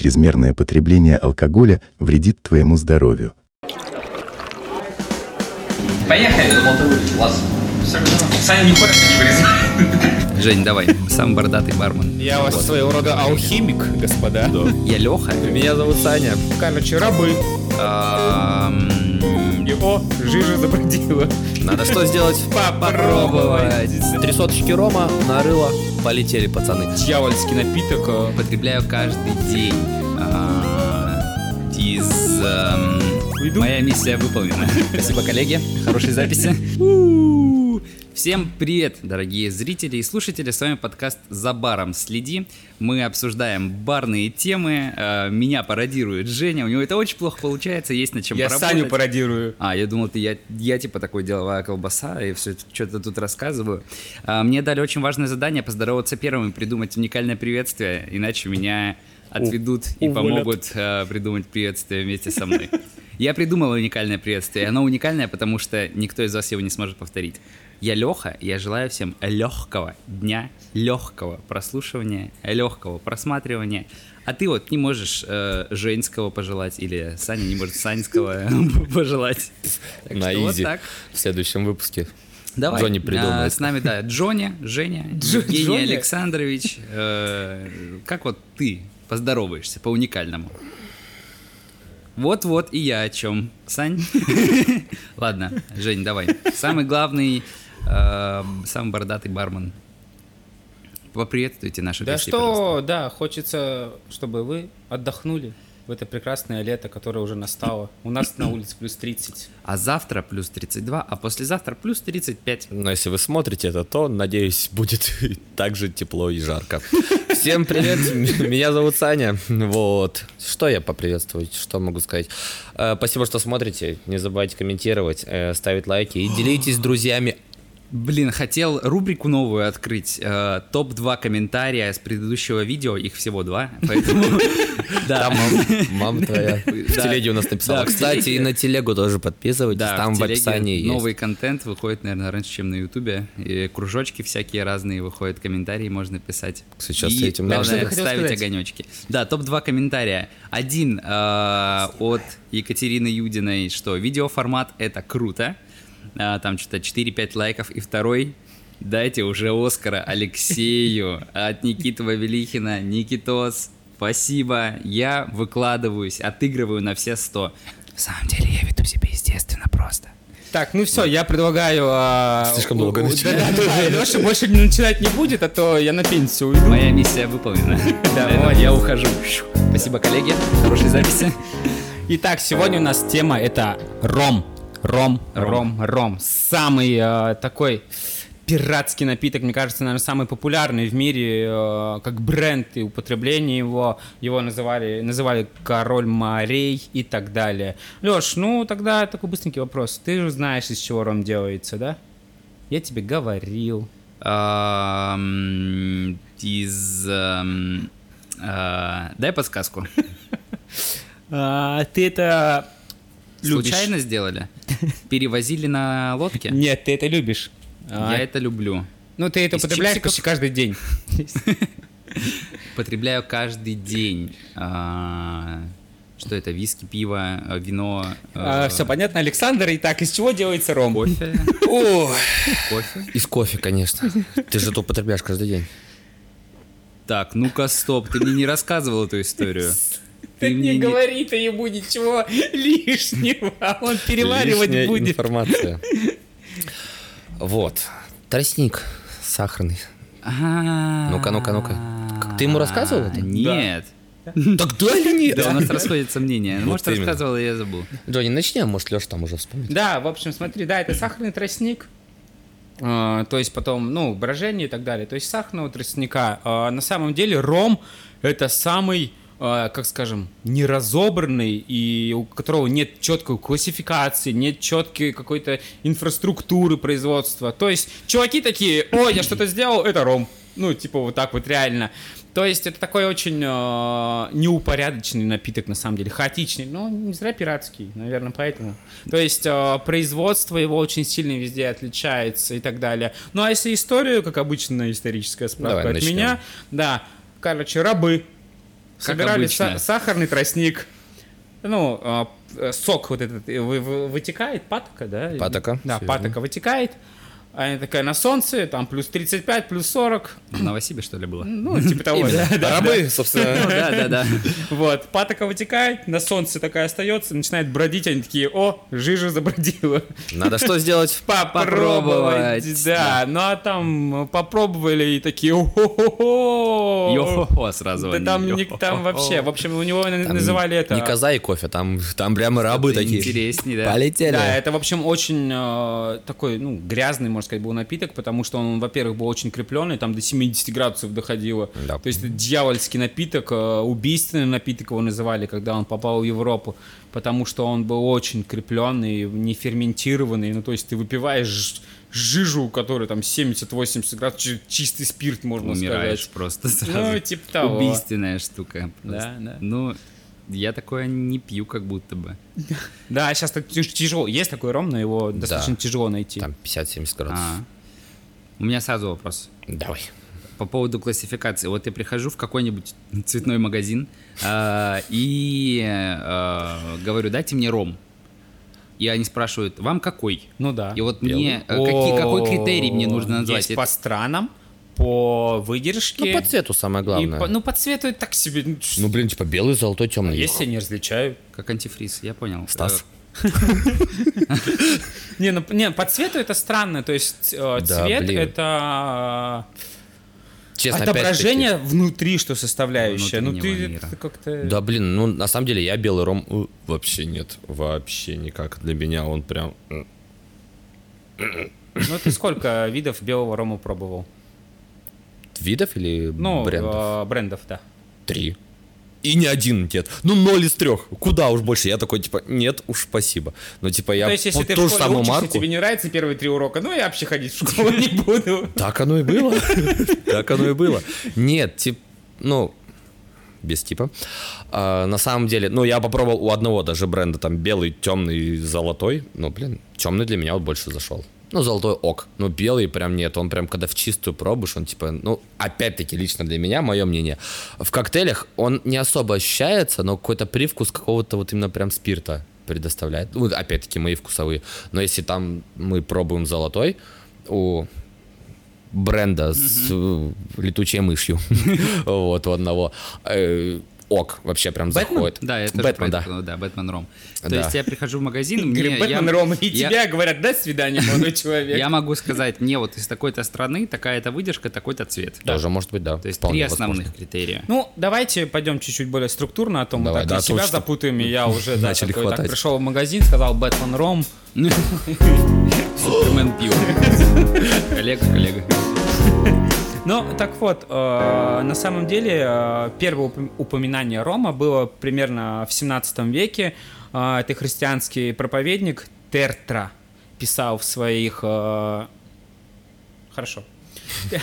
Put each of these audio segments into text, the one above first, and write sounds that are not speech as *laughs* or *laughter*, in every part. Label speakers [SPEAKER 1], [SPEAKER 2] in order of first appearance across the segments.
[SPEAKER 1] чрезмерное потребление алкоголя вредит твоему здоровью.
[SPEAKER 2] Поехали, думал, ты Саня не хочет, не вырезай.
[SPEAKER 3] Жень, давай, самый бородатый бармен.
[SPEAKER 4] Я у вас своего рода алхимик, господа.
[SPEAKER 3] Я Леха.
[SPEAKER 4] Меня зовут Саня. Короче, рабы. И о, жижа забродила.
[SPEAKER 5] Надо что сделать? *laughs*
[SPEAKER 4] Попробовать.
[SPEAKER 5] Три соточки рома, нарыло, полетели пацаны.
[SPEAKER 4] Дьявольский напиток. э,
[SPEAKER 3] Употребляю каждый день. А, Из...
[SPEAKER 4] Уйду.
[SPEAKER 3] Моя миссия выполнена. *laughs* Спасибо, коллеги. Хорошей записи. Всем привет, дорогие зрители и слушатели. С вами подкаст «За баром следи». Мы обсуждаем барные темы. Э, Меня пародирует Женя. У него это очень плохо получается, есть над чем
[SPEAKER 4] Я
[SPEAKER 3] поработать.
[SPEAKER 4] Саню пародирую.
[SPEAKER 3] А, я думал, ты я, я типа такой деловая колбаса и все что-то тут рассказываю. А, мне дали очень важное задание поздороваться первым и придумать уникальное приветствие, иначе меня отведут и
[SPEAKER 4] уволят.
[SPEAKER 3] помогут а, придумать приветствие вместе со мной. Я придумал уникальное приветствие, оно уникальное, потому что никто из вас его не сможет повторить. Я Леха, я желаю всем легкого дня, легкого прослушивания, легкого просматривания. А ты вот не можешь э, женского пожелать, или Саня не может саньского *laughs* пожелать. Так
[SPEAKER 5] На
[SPEAKER 3] что вот
[SPEAKER 5] изи.
[SPEAKER 3] так.
[SPEAKER 5] В следующем выпуске.
[SPEAKER 3] Давай.
[SPEAKER 5] Джонни
[SPEAKER 3] А,
[SPEAKER 5] придумает.
[SPEAKER 3] С нами, да, Джонни, Женя,
[SPEAKER 4] Джо-
[SPEAKER 3] Евгений
[SPEAKER 4] Джонни?
[SPEAKER 3] Александрович. Э, Как вот ты поздороваешься по уникальному? Вот-вот и я о чем. Сань? *laughs* Ладно, Жень, давай. Самый главный, самый бородатый бармен. Поприветствуйте наших
[SPEAKER 4] Да
[SPEAKER 3] гостей, пожалуйста.
[SPEAKER 4] что, да, хочется, чтобы вы отдохнули в это прекрасное лето, которое уже настало. У нас на улице плюс 30.
[SPEAKER 3] А завтра плюс 32, а послезавтра плюс 35.
[SPEAKER 5] Но если вы смотрите это, то, надеюсь, *laughs* будет так же тепло и жарко. *laughs* Всем привет, меня зовут Саня. Вот. Что я поприветствовать, что могу сказать? Э, Спасибо, что смотрите. Не забывайте комментировать, э, ставить лайки и делитесь с друзьями.
[SPEAKER 3] Блин, хотел рубрику новую открыть. э, Топ-2 комментария с предыдущего видео. Их всего два. *laughs* Поэтому... Да.
[SPEAKER 5] Мам- мама твоя в телеге у нас написала. Кстати, и на телегу тоже подписывайтесь.
[SPEAKER 3] Да,
[SPEAKER 5] Там в описании есть.
[SPEAKER 3] новый контент выходит, наверное, раньше, чем на Ютубе. И кружочки всякие разные выходят, комментарии можно писать.
[SPEAKER 5] Сейчас с этим
[SPEAKER 3] главное, ставить огонечки. Да, топ-2 комментария. Один э, от Екатерины Юдиной, что видеоформат это круто. А, там что-то 4-5 лайков. И второй Дайте уже Оскара Алексею от Никиты Вавилихина. Никитос, спасибо. Я выкладываюсь, отыгрываю на все 100. На самом деле я веду себя естественно просто.
[SPEAKER 4] Так, ну все, я предлагаю... а,
[SPEAKER 5] Слишком долго начинаешь.
[SPEAKER 4] Да, да, да, Леша больше не начинать не будет, а то я на пенсию уйду.
[SPEAKER 3] Моя миссия выполнена. *laughs*
[SPEAKER 4] Да.
[SPEAKER 3] Я ухожу. Спасибо, коллеги. Хорошей записи.
[SPEAKER 4] Итак, сегодня у нас тема это ром. Ром, ром, ром. Самый э, такой пиратский напиток, мне кажется, наверное, самый популярный в мире, э, как бренд и употребление его. Его называли, называли король морей и так далее. Леш, ну тогда такой быстренький вопрос. Ты же знаешь, из чего ром делается, да? Я тебе говорил.
[SPEAKER 3] Из... ам, а, Дай подсказку. *laughs*
[SPEAKER 4] А, ты это любишь?
[SPEAKER 3] Случайно сделали? *laughs* Перевозили на лодке?
[SPEAKER 4] Нет, ты это любишь. А,
[SPEAKER 3] Я это люблю.
[SPEAKER 4] Ну, ты это
[SPEAKER 3] из
[SPEAKER 4] употребляешь
[SPEAKER 3] чипсиков?
[SPEAKER 4] почти каждый день. *laughs*
[SPEAKER 3] Потребляю каждый день. А, Что это? Виски, пиво, э, вино, э,
[SPEAKER 4] все понятно, Александр. Итак, из чего делается ром?
[SPEAKER 3] кофе. *laughs*
[SPEAKER 4] О,
[SPEAKER 3] Кофе?
[SPEAKER 5] Из кофе, конечно. Ты же это употребляешь каждый день.
[SPEAKER 3] Так, ну-ка, стоп, ты мне не рассказывал эту историю.
[SPEAKER 4] Ты
[SPEAKER 3] мне
[SPEAKER 4] не говори-то ему ничего лишнего, он переваривать
[SPEAKER 5] Лишняя
[SPEAKER 4] будет.
[SPEAKER 5] информация. Вот. Тростник сахарный.
[SPEAKER 3] Ну-ка,
[SPEAKER 5] ну-ка, ну-ка. Как ты ему рассказывал это?
[SPEAKER 3] Нет.
[SPEAKER 5] Тогда или нет?
[SPEAKER 3] Да, у нас расходятся мнения.
[SPEAKER 5] Вот
[SPEAKER 3] Может,
[SPEAKER 5] именно.
[SPEAKER 3] рассказывал, и я забыл.
[SPEAKER 5] Джонни, начни, а может Леша там уже вспомнит.
[SPEAKER 4] Да, в общем, смотри, да, это сахарный тростник. А, то есть потом, ну, брожение и так далее. То есть сахарного тростника. А, на самом деле ром это самый, как скажем, неразобранный и у которого нет четкой классификации, нет четкой какой-то инфраструктуры производства. То есть чуваки такие, ой, я что-то сделал, это ром. Ну, типа вот так вот реально. То есть это такой очень э, неупорядоченный напиток, на самом деле, хаотичный, но не зря пиратский, наверное, поэтому. То есть э, производство его очень сильно везде отличается и так далее. Ну а если историю, как обычно, историческая справка
[SPEAKER 5] Давай
[SPEAKER 4] от
[SPEAKER 5] начнем.
[SPEAKER 4] меня, да, короче, рабы. Собирали са- сахарный тростник. Ну, а, э, сок вот этот э, вы- вы- вытекает, патока, да?
[SPEAKER 5] Патока,
[SPEAKER 4] Да,
[SPEAKER 5] всё
[SPEAKER 4] патока вытекает. Она такая на солнце, там плюс 35, плюс 40.
[SPEAKER 3] В Новосибе, что ли, было?
[SPEAKER 4] Ну, типа того, да. да.
[SPEAKER 5] Рабы, собственно.
[SPEAKER 3] Ну, да, да, да.
[SPEAKER 4] Вот, патока вытекает, на солнце такая остается, начинает бродить, они такие, о, жижа забродила.
[SPEAKER 5] Надо что сделать?
[SPEAKER 4] Попробовать, да. Ну а там попробовали и такие, о
[SPEAKER 3] Йо-хо-хо сразу
[SPEAKER 4] Да там, там вообще, в общем, у него называли это...
[SPEAKER 5] Не коза и кофе, там, там прямо рабы такие.
[SPEAKER 3] интересней, да.
[SPEAKER 5] Полетели.
[SPEAKER 4] Да, это, в общем, очень э, такой, ну, грязный, можно сказать, был напиток, потому что он, во-первых, был очень крепленный, там до 70 градусов доходило.
[SPEAKER 5] Да.
[SPEAKER 4] То есть это дьявольский напиток, э, убийственный напиток его называли, когда он попал в Европу, потому что он был очень крепленный, не ферментированный, ну, то есть ты выпиваешь жижу, которая там 70-80 градусов, чи- чистый спирт, можно
[SPEAKER 3] Умираешь
[SPEAKER 4] сказать.
[SPEAKER 3] просто сразу.
[SPEAKER 4] Ну, типа того.
[SPEAKER 3] Убийственная штука.
[SPEAKER 4] Да, да.
[SPEAKER 3] Ну, я такое не пью, как будто бы. *laughs*
[SPEAKER 4] Да, сейчас так тяж- тяжело. Есть такой ром, но его достаточно тяжело найти.
[SPEAKER 5] Там 50-70 градусов.
[SPEAKER 3] А. У меня сразу вопрос.
[SPEAKER 5] Давай.
[SPEAKER 3] По поводу классификации. Вот я прихожу в какой-нибудь цветной магазин а, *laughs* и а, говорю, дайте мне ром. И они спрашивают, вам какой?
[SPEAKER 4] Ну да.
[SPEAKER 3] И вот
[SPEAKER 5] Белый.
[SPEAKER 3] мне э, какие- какой критерий мне нужно назвать?
[SPEAKER 4] Есть по странам, по выдержке.
[SPEAKER 5] Ну, по цвету самое
[SPEAKER 4] и
[SPEAKER 5] главное.
[SPEAKER 4] по- ну, по цвету это так себе. Ну,
[SPEAKER 5] Ну, блин, типа белый, золотой, темный.
[SPEAKER 4] Если я не различаю.
[SPEAKER 3] Как антифриз, я понял.
[SPEAKER 5] Стас. *laughs*
[SPEAKER 4] Не, ну, не, по цвету это странно. То есть э, цвет это
[SPEAKER 5] Честно,
[SPEAKER 4] отображение внутри, что составляющее. Ну, ты как-то...
[SPEAKER 5] Да, блин, ну, на самом деле, я белый ром э, вообще нет. Вообще никак. Для меня он прям...
[SPEAKER 4] Ну, ты сколько видов белого рома пробовал?
[SPEAKER 5] Видов или
[SPEAKER 4] Ну,
[SPEAKER 5] брендов?
[SPEAKER 4] э, брендов, да.
[SPEAKER 5] Три. И ни один нет. Ну, ноль из трех. Куда уж больше? Я такой, типа, нет уж, спасибо. Ну, типа, я
[SPEAKER 4] То есть, если
[SPEAKER 5] вот
[SPEAKER 4] ты
[SPEAKER 5] ту
[SPEAKER 4] в школе
[SPEAKER 5] самую
[SPEAKER 4] учишься,
[SPEAKER 5] марку...
[SPEAKER 4] тебе не нравятся первые три урока, ну, я вообще ходить в школу не *laughs* буду.
[SPEAKER 5] Так оно и было. *laughs* Так оно и было. Нет, тип, ну, без типа. А, на самом деле, ну, я попробовал у одного даже бренда, там, белый, темный, золотой. Ну, блин, темный для меня вот больше зашел. Ну, золотой ок. Но белый прям нет. Он прям, когда в чистую пробуешь, он типа, ну, опять-таки, лично для меня, мое мнение, в коктейлях он не особо ощущается, но какой-то привкус какого-то вот именно прям спирта предоставляет. Ну, опять-таки, мои вкусовые. Но если там мы пробуем золотой, у бренда с э, летучей мышью. *laughs* Вот, у одного. Ок, вообще прям
[SPEAKER 4] Бэтмен?
[SPEAKER 5] заходит.
[SPEAKER 3] Да, тоже
[SPEAKER 5] Бэтмен, да.
[SPEAKER 3] это да, Бэтмен Ром. То
[SPEAKER 5] Да.
[SPEAKER 3] есть я прихожу в магазин, мне, я,
[SPEAKER 4] Бэтмен Рома, и
[SPEAKER 3] я-
[SPEAKER 4] тебя говорят, до свидания, молодой человек.
[SPEAKER 3] я могу сказать, мне вот из такой-то страны такая-то выдержка, такой-то цвет.
[SPEAKER 5] Тоже может быть, да.
[SPEAKER 3] То есть три
[SPEAKER 5] возможно.
[SPEAKER 3] основных критерия.
[SPEAKER 4] Ну, давайте пойдем чуть-чуть более структурно, а то мы
[SPEAKER 5] Давай,
[SPEAKER 4] так
[SPEAKER 5] да,
[SPEAKER 4] и себя
[SPEAKER 5] точно.
[SPEAKER 4] запутаем, и я уже да,
[SPEAKER 5] Начали
[SPEAKER 4] такой, так
[SPEAKER 5] хватать.
[SPEAKER 4] пришел в магазин, сказал Бэтмен Ром. *laughs*
[SPEAKER 3] Супермен пью. *laughs* Коллега, коллега.
[SPEAKER 4] Ну, так вот, э, на самом деле, э, первое упом- упоминание Рома было примерно в 17 веке. Э, это христианский проповедник Тертра писал в своих... э, Хорошо. *laughs*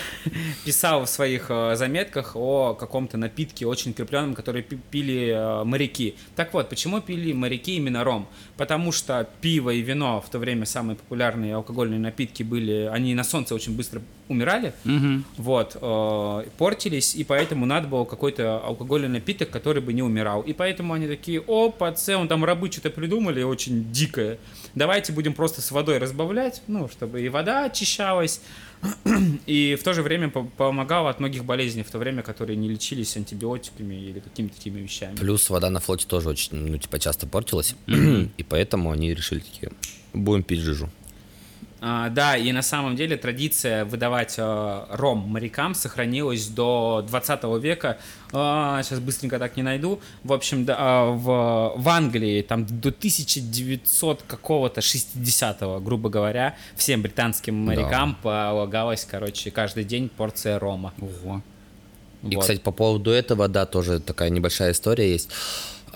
[SPEAKER 4] Писал в своих э, заметках о каком-то напитке очень крепленном, который пи- пили э, моряки. Так вот, почему пили моряки именно ром? Потому что пиво и вино в то время самые популярные алкогольные напитки были, они на солнце очень быстро умирали, вот, э, портились, и поэтому надо было какой-то алкогольный напиток, который бы не умирал. И поэтому они такие, о, пацан, там рабы что-то придумали очень дикое. Давайте будем просто с водой разбавлять, ну, чтобы и вода очищалась, *clears throat* и в то же время по- помогало от многих болезней в то время, которые не лечились антибиотиками или какими-то такими вещами.
[SPEAKER 5] Плюс вода на флоте тоже очень, ну, типа, часто портилась. *clears throat* И поэтому они решили такие, будем пить жижу.
[SPEAKER 4] А, да, и на самом деле традиция выдавать э, ром морякам сохранилась до 20 века. А, сейчас быстренько так не найду. В общем, да, а, в, в Англии там до 1900 какого-то 60-го, грубо говоря, всем британским морякам полагалась, короче, каждый день порция рома.
[SPEAKER 3] Ого.
[SPEAKER 5] И,
[SPEAKER 4] Вот.
[SPEAKER 5] кстати, по поводу этого, да, тоже такая небольшая история есть.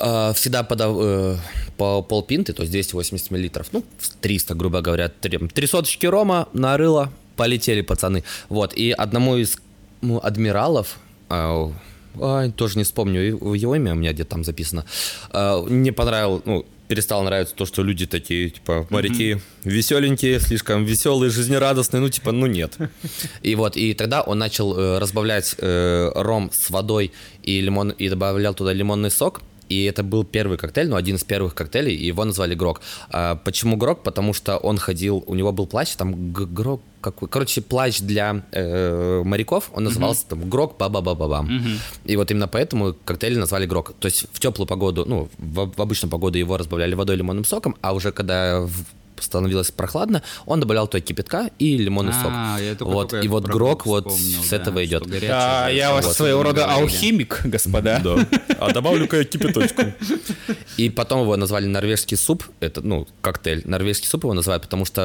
[SPEAKER 5] А, Всегда подав- э, по полпинты, то есть 280 миллилитров, ну, 300, грубо говоря, три, три соточки рома нарыло, полетели пацаны. Вот, и одному из ну, адмиралов, а, ай, тоже не вспомню его имя, у меня где-то там записано. А, Не понравилось, ну, перестало нравиться то, что люди такие, типа, моряки веселенькие, слишком веселые, жизнерадостные, ну, типа, ну, нет. *laughs* И вот, и тогда он начал э, разбавлять э, ром с водой и лимон, и добавлял туда лимонный сок, и это был первый коктейль, ну, один из первых коктейлей, и его назвали Грок. А почему Грок? Потому что он ходил, у него был плащ, там Грок какой, короче, плащ для э, моряков, он назывался там Грок ба ба ба ба бам И вот именно поэтому коктейль назвали Грок. То есть в теплую погоду, ну, в, в обычную погоду его разбавляли водой лимонным соком, а уже когда в- становилось прохладно, он добавлял туда кипятка и лимонный сок.
[SPEAKER 3] А, я только-
[SPEAKER 5] вот,
[SPEAKER 3] только
[SPEAKER 5] и вот Грок вот
[SPEAKER 3] вспомнил,
[SPEAKER 5] с
[SPEAKER 3] да,
[SPEAKER 5] этого идет.
[SPEAKER 4] Да, я вас
[SPEAKER 3] вот
[SPEAKER 4] своего рода
[SPEAKER 3] говорили.
[SPEAKER 4] алхимик, господа.
[SPEAKER 5] Да. А добавлю-ка я кипяточку. И потом его назвали норвежский суп. Это, ну, коктейль. Норвежский суп его называют, потому что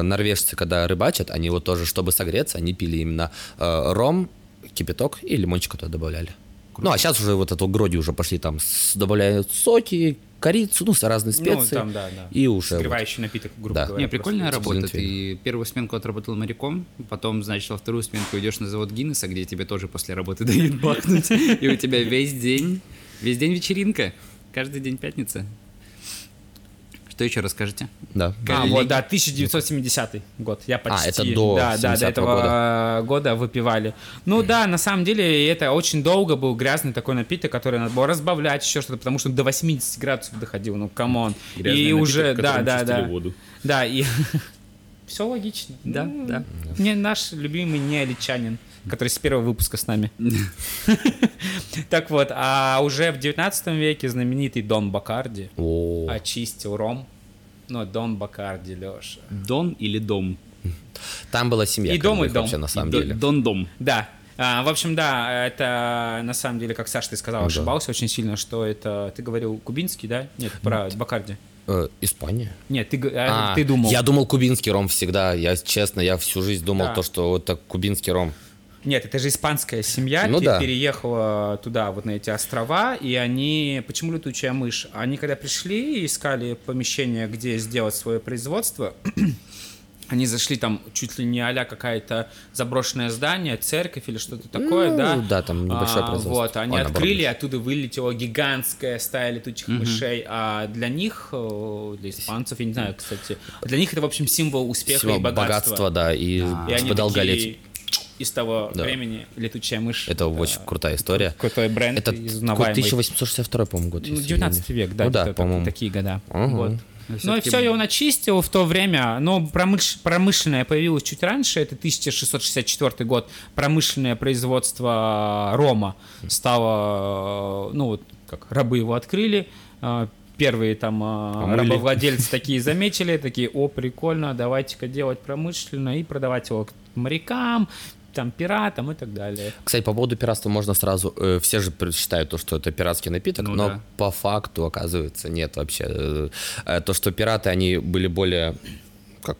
[SPEAKER 5] э, норвежцы, когда рыбачат, они вот тоже, чтобы согреться, они пили именно э, ром, кипяток и лимончик туда добавляли. Ну, а сейчас уже вот эту гроди уже пошли там, с- добавляют соки, корицу, ну, разные
[SPEAKER 4] Ну,
[SPEAKER 5] специи.
[SPEAKER 4] там, да, да.
[SPEAKER 5] И уже вот.
[SPEAKER 4] Согревающий напиток, грубо
[SPEAKER 5] Да.
[SPEAKER 4] говоря.
[SPEAKER 3] Не, прикольная
[SPEAKER 5] просто
[SPEAKER 3] работа. Ты первую сменку отработал моряком, потом, значит, во вторую сменку идешь на завод Гиннесса, где тебе тоже после работы *laughs* дают бахнуть, и у тебя весь день, весь день вечеринка, каждый день пятница. Что еще расскажете?
[SPEAKER 5] Да.
[SPEAKER 4] А, вот, да, 1970 год. Я почти...
[SPEAKER 5] это до
[SPEAKER 4] да, да, до
[SPEAKER 5] 70-го
[SPEAKER 4] этого года. года выпивали. Ну да, на самом деле это очень долго был грязный такой напиток, который надо было разбавлять, еще что-то, потому что до 80 градусов доходил, ну come on.
[SPEAKER 2] Грязный
[SPEAKER 4] И
[SPEAKER 2] напиток,
[SPEAKER 4] уже, да, да, да.
[SPEAKER 2] воду.
[SPEAKER 4] Да, и... *laughs* Все логично.
[SPEAKER 3] Да,
[SPEAKER 4] Ну,
[SPEAKER 3] да.
[SPEAKER 4] Не наш любимый неоличанин, который с первого выпуска с нами. *laughs* Так вот, а уже в 19 веке знаменитый Дон Бакарди очистил ром. Ну, Дон Бакарди, Леша.
[SPEAKER 3] Дон или дом?
[SPEAKER 5] Там была семья.
[SPEAKER 4] И дом, и дом.
[SPEAKER 5] Вообще, на самом деле.
[SPEAKER 3] Дон-дом.
[SPEAKER 4] Да. А, в общем, да, это на самом деле, как Саша ты сказал,
[SPEAKER 5] Да.
[SPEAKER 4] ошибался очень сильно, что это... Ты говорил кубинский, да? Нет, про Бакарди.
[SPEAKER 5] Э, Испания.
[SPEAKER 4] Нет, ты, а,
[SPEAKER 5] А,
[SPEAKER 4] ты думал.
[SPEAKER 5] Я думал кубинский ром всегда. Я, честно, я всю жизнь думал
[SPEAKER 4] Да.
[SPEAKER 5] то, что это кубинский ром.
[SPEAKER 4] Нет, это же испанская семья,
[SPEAKER 5] Ну да.
[SPEAKER 4] переехала туда, вот на эти острова, и они... Почему летучая мышь? Они когда пришли и искали помещение, где сделать свое производство, *clears throat* они зашли там чуть ли не а какая-то заброшенное здание, церковь или что-то такое,
[SPEAKER 5] Ну,
[SPEAKER 4] да?
[SPEAKER 5] да, там небольшое
[SPEAKER 4] А,
[SPEAKER 5] производство.
[SPEAKER 4] Вот, они
[SPEAKER 5] Ой, наоборот,
[SPEAKER 4] открыли,
[SPEAKER 5] больше.
[SPEAKER 4] оттуда вылетела гигантская стая летучих мышей, а для них, э, для испанцев, я не знаю, кстати, для них это, в общем, символ успеха
[SPEAKER 5] Всего
[SPEAKER 4] и богатства.
[SPEAKER 5] богатства, да, и,
[SPEAKER 4] И
[SPEAKER 5] типа долголетия.
[SPEAKER 4] из того
[SPEAKER 5] Да.
[SPEAKER 4] времени летучая мышь.
[SPEAKER 5] Это очень крутая история.
[SPEAKER 4] Крутой бренд,
[SPEAKER 5] Это
[SPEAKER 4] узнаваемый.
[SPEAKER 5] 1862, по-моему, год.
[SPEAKER 4] Ну,
[SPEAKER 5] если
[SPEAKER 4] 19
[SPEAKER 5] я не-
[SPEAKER 4] век, да,
[SPEAKER 5] Ну да, по-моему.
[SPEAKER 4] такие года.
[SPEAKER 5] Ага.
[SPEAKER 4] Вот. Ну и все, и он очистил в то время, но промыш- промышленное появилось чуть раньше, это 1664 год, промышленное производство рома стало, э, ну вот, как рабы его открыли, э, первые там э,
[SPEAKER 5] Помыли.
[SPEAKER 4] рабовладельцы *laughs* такие заметили, такие, о, прикольно, давайте-ка делать промышленно и продавать его морякам, там, пиратам и так далее.
[SPEAKER 5] Кстати, по поводу пиратства можно сразу... э, все же считают то, что это пиратский напиток,
[SPEAKER 3] Ну
[SPEAKER 5] но
[SPEAKER 3] да.
[SPEAKER 5] по факту, оказывается, нет вообще. Э, то, что пираты, они были более... Как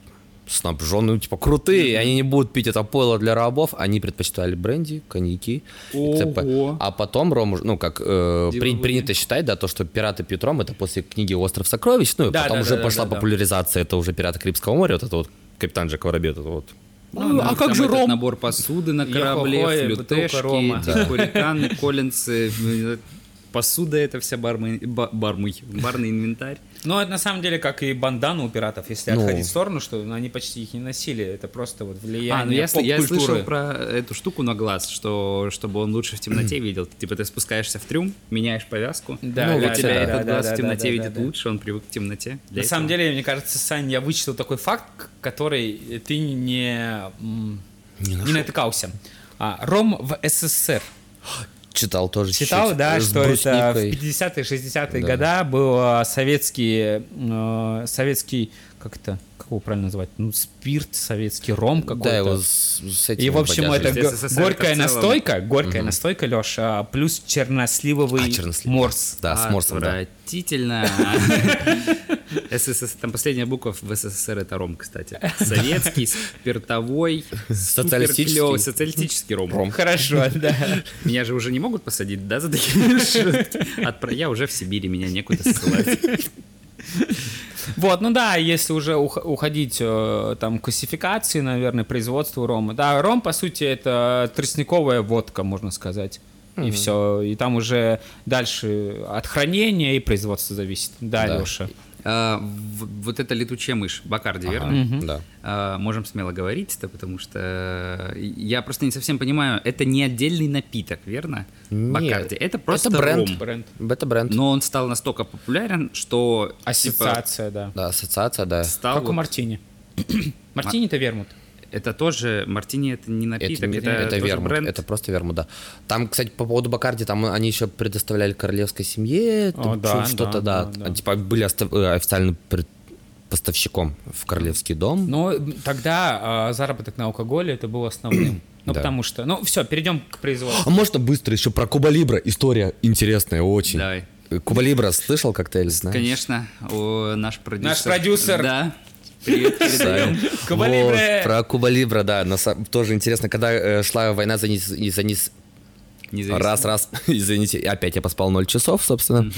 [SPEAKER 5] снабженные, ну, типа, крутые, они не будут пить это пойло для рабов, они предпочитали бренди, коньяки. Т.п. А потом ром, ну, как э, при- принято считать, да, то, что пираты пьют ром, это после книги «Остров сокровищ», ну, и
[SPEAKER 4] Да,
[SPEAKER 5] потом
[SPEAKER 4] да,
[SPEAKER 5] уже
[SPEAKER 4] да,
[SPEAKER 5] пошла
[SPEAKER 4] да, да.
[SPEAKER 5] популяризация, это уже «Пираты Карибского моря», вот это вот капитан Джек Воробей, вот это вот.
[SPEAKER 3] Ну,
[SPEAKER 5] а
[SPEAKER 3] ну,
[SPEAKER 5] как же ром?
[SPEAKER 3] набор посуды на корабле,
[SPEAKER 4] Йо-хо-хо,
[SPEAKER 3] флютешки,
[SPEAKER 4] рома.
[SPEAKER 3] тихореканы, коллинсы, э, *laughs* посуда это вся бармы, ба- бармый, барный инвентарь.
[SPEAKER 4] Ну, это на самом деле как и бандана у пиратов, если
[SPEAKER 5] Ну.
[SPEAKER 4] отходить в сторону, что ну, они почти их не носили, это просто вот влияние
[SPEAKER 3] А, ну я, я слышал про эту штуку на глаз, что чтобы он лучше в темноте видел. Типа ты спускаешься в трюм, меняешь повязку,
[SPEAKER 4] Да,
[SPEAKER 3] ну,
[SPEAKER 4] да,
[SPEAKER 3] у тебя
[SPEAKER 4] да,
[SPEAKER 3] этот
[SPEAKER 4] да,
[SPEAKER 3] глаз
[SPEAKER 4] да,
[SPEAKER 3] в темноте
[SPEAKER 4] да, да,
[SPEAKER 3] видит
[SPEAKER 4] да.
[SPEAKER 3] лучше, он привык к темноте.
[SPEAKER 4] На самом
[SPEAKER 3] этого.
[SPEAKER 4] деле, мне кажется, Сань, я вычислил такой факт, который ты не, м, не, натыкался. А, ром в СССР. *gasps*
[SPEAKER 5] Читал тоже
[SPEAKER 4] Читал,
[SPEAKER 5] чуть-чуть,
[SPEAKER 4] да,
[SPEAKER 5] с
[SPEAKER 4] что это в
[SPEAKER 5] брусникой.
[SPEAKER 4] 50-е, 60-е
[SPEAKER 5] Да.
[SPEAKER 4] года был а, советский, э, советский, как это, как его правильно назвать, ну, спирт, советский ром какой-то.
[SPEAKER 5] Да, его с, с этим
[SPEAKER 4] И, в общем, это горькая настойка, горькая настойка, Леша, плюс черносливовый
[SPEAKER 5] А, черносливый.
[SPEAKER 4] морс.
[SPEAKER 5] Да, с морсом, да.
[SPEAKER 3] Отвратительно. *laughs* СССР, там последняя буква в СССР это ром, кстати. Советский, спиртовой,
[SPEAKER 5] Социалистический.
[SPEAKER 3] социалистический ром.
[SPEAKER 5] Ром.
[SPEAKER 4] Хорошо, да.
[SPEAKER 3] Меня же уже не могут посадить, да, за такие шутки? Я уже в Сибири, меня некуда ссылать.
[SPEAKER 4] Вот, ну да, если уже ух- уходить э, там к классификации, наверное, производству рома. Да, ром, по сути, это тростниковая водка, можно сказать. и все. И там уже дальше от хранения и производства зависит. Да,
[SPEAKER 5] Да.
[SPEAKER 4] Леша.
[SPEAKER 3] А, вот эта летучая мышь, Бакарди,
[SPEAKER 5] Ага,
[SPEAKER 3] верно?
[SPEAKER 5] Да.
[SPEAKER 3] А, можем смело говорить это, потому что я просто не совсем понимаю, это не отдельный напиток, верно?
[SPEAKER 5] Нет,
[SPEAKER 3] Бакарди. Это просто
[SPEAKER 5] это бренд.
[SPEAKER 3] ром.
[SPEAKER 4] Бренд.
[SPEAKER 5] Это бренд.
[SPEAKER 3] Но он стал настолько популярен, что типа,
[SPEAKER 4] Ассоциация, да.
[SPEAKER 5] Да, ассоциация, да.
[SPEAKER 3] стал
[SPEAKER 4] Как у
[SPEAKER 3] вот-
[SPEAKER 4] Мартини. *clears throat* Мартини-то вермут.
[SPEAKER 3] Это тоже мартини, это не
[SPEAKER 5] Это,
[SPEAKER 3] напиток,
[SPEAKER 5] не-
[SPEAKER 3] это,
[SPEAKER 5] это
[SPEAKER 3] тоже
[SPEAKER 5] вермут,
[SPEAKER 3] бренд.
[SPEAKER 5] это просто вермут, да. Там, кстати, по поводу Бакарди, там они еще предоставляли королевской семье,
[SPEAKER 4] О, да,
[SPEAKER 5] что- что-то,
[SPEAKER 4] да,
[SPEAKER 5] да.
[SPEAKER 4] да, да.
[SPEAKER 5] Типа были э, официальным пред- поставщиком в королевский дом.
[SPEAKER 4] Но тогда а, заработок на алкоголе это был основным. *clears throat* Ну,
[SPEAKER 5] Да.
[SPEAKER 4] потому что... Ну, все, перейдем к производству.
[SPEAKER 5] А можно быстро еще про Куба Либра? История интересная очень.
[SPEAKER 3] Давай.
[SPEAKER 5] Э, Куба Либра слышал коктейль, знаешь?
[SPEAKER 3] Конечно, о, наш продюсер.
[SPEAKER 4] Наш продюсер.
[SPEAKER 3] Да. Привет, передаем.
[SPEAKER 4] Куба
[SPEAKER 5] Вот, про Куба Либра, да. тоже интересно, когда э, шла война за низ, и за низ-
[SPEAKER 3] Независимо.
[SPEAKER 5] Раз, раз, *laughs* извините, опять я поспал 0 часов, собственно.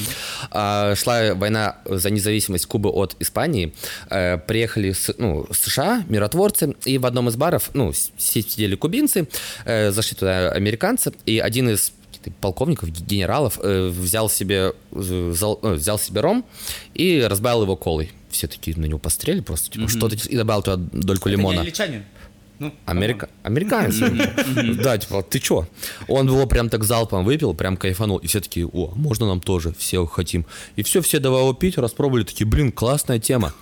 [SPEAKER 5] А, шла война за независимость Кубы от Испании. Э, приехали с, ну, США, миротворцы, и в одном из баров, ну, сидели кубинцы, э, зашли туда американцы, и один из полковников, генералов э, взял себе, зал- э, взял себе ром и разбавил его колой. Все такие на него пострели просто, типа, что ты... И добавил туда дольку
[SPEAKER 4] Это не
[SPEAKER 5] лимона.
[SPEAKER 4] англичанин. Ну,
[SPEAKER 5] Америка... Американец. *laughs* Да, типа, ты чё? Он его прям так залпом выпил, прям кайфанул. И все такие, о, можно нам тоже, все хотим. И все, все давай его пить, распробовали, такие, блин, классная тема.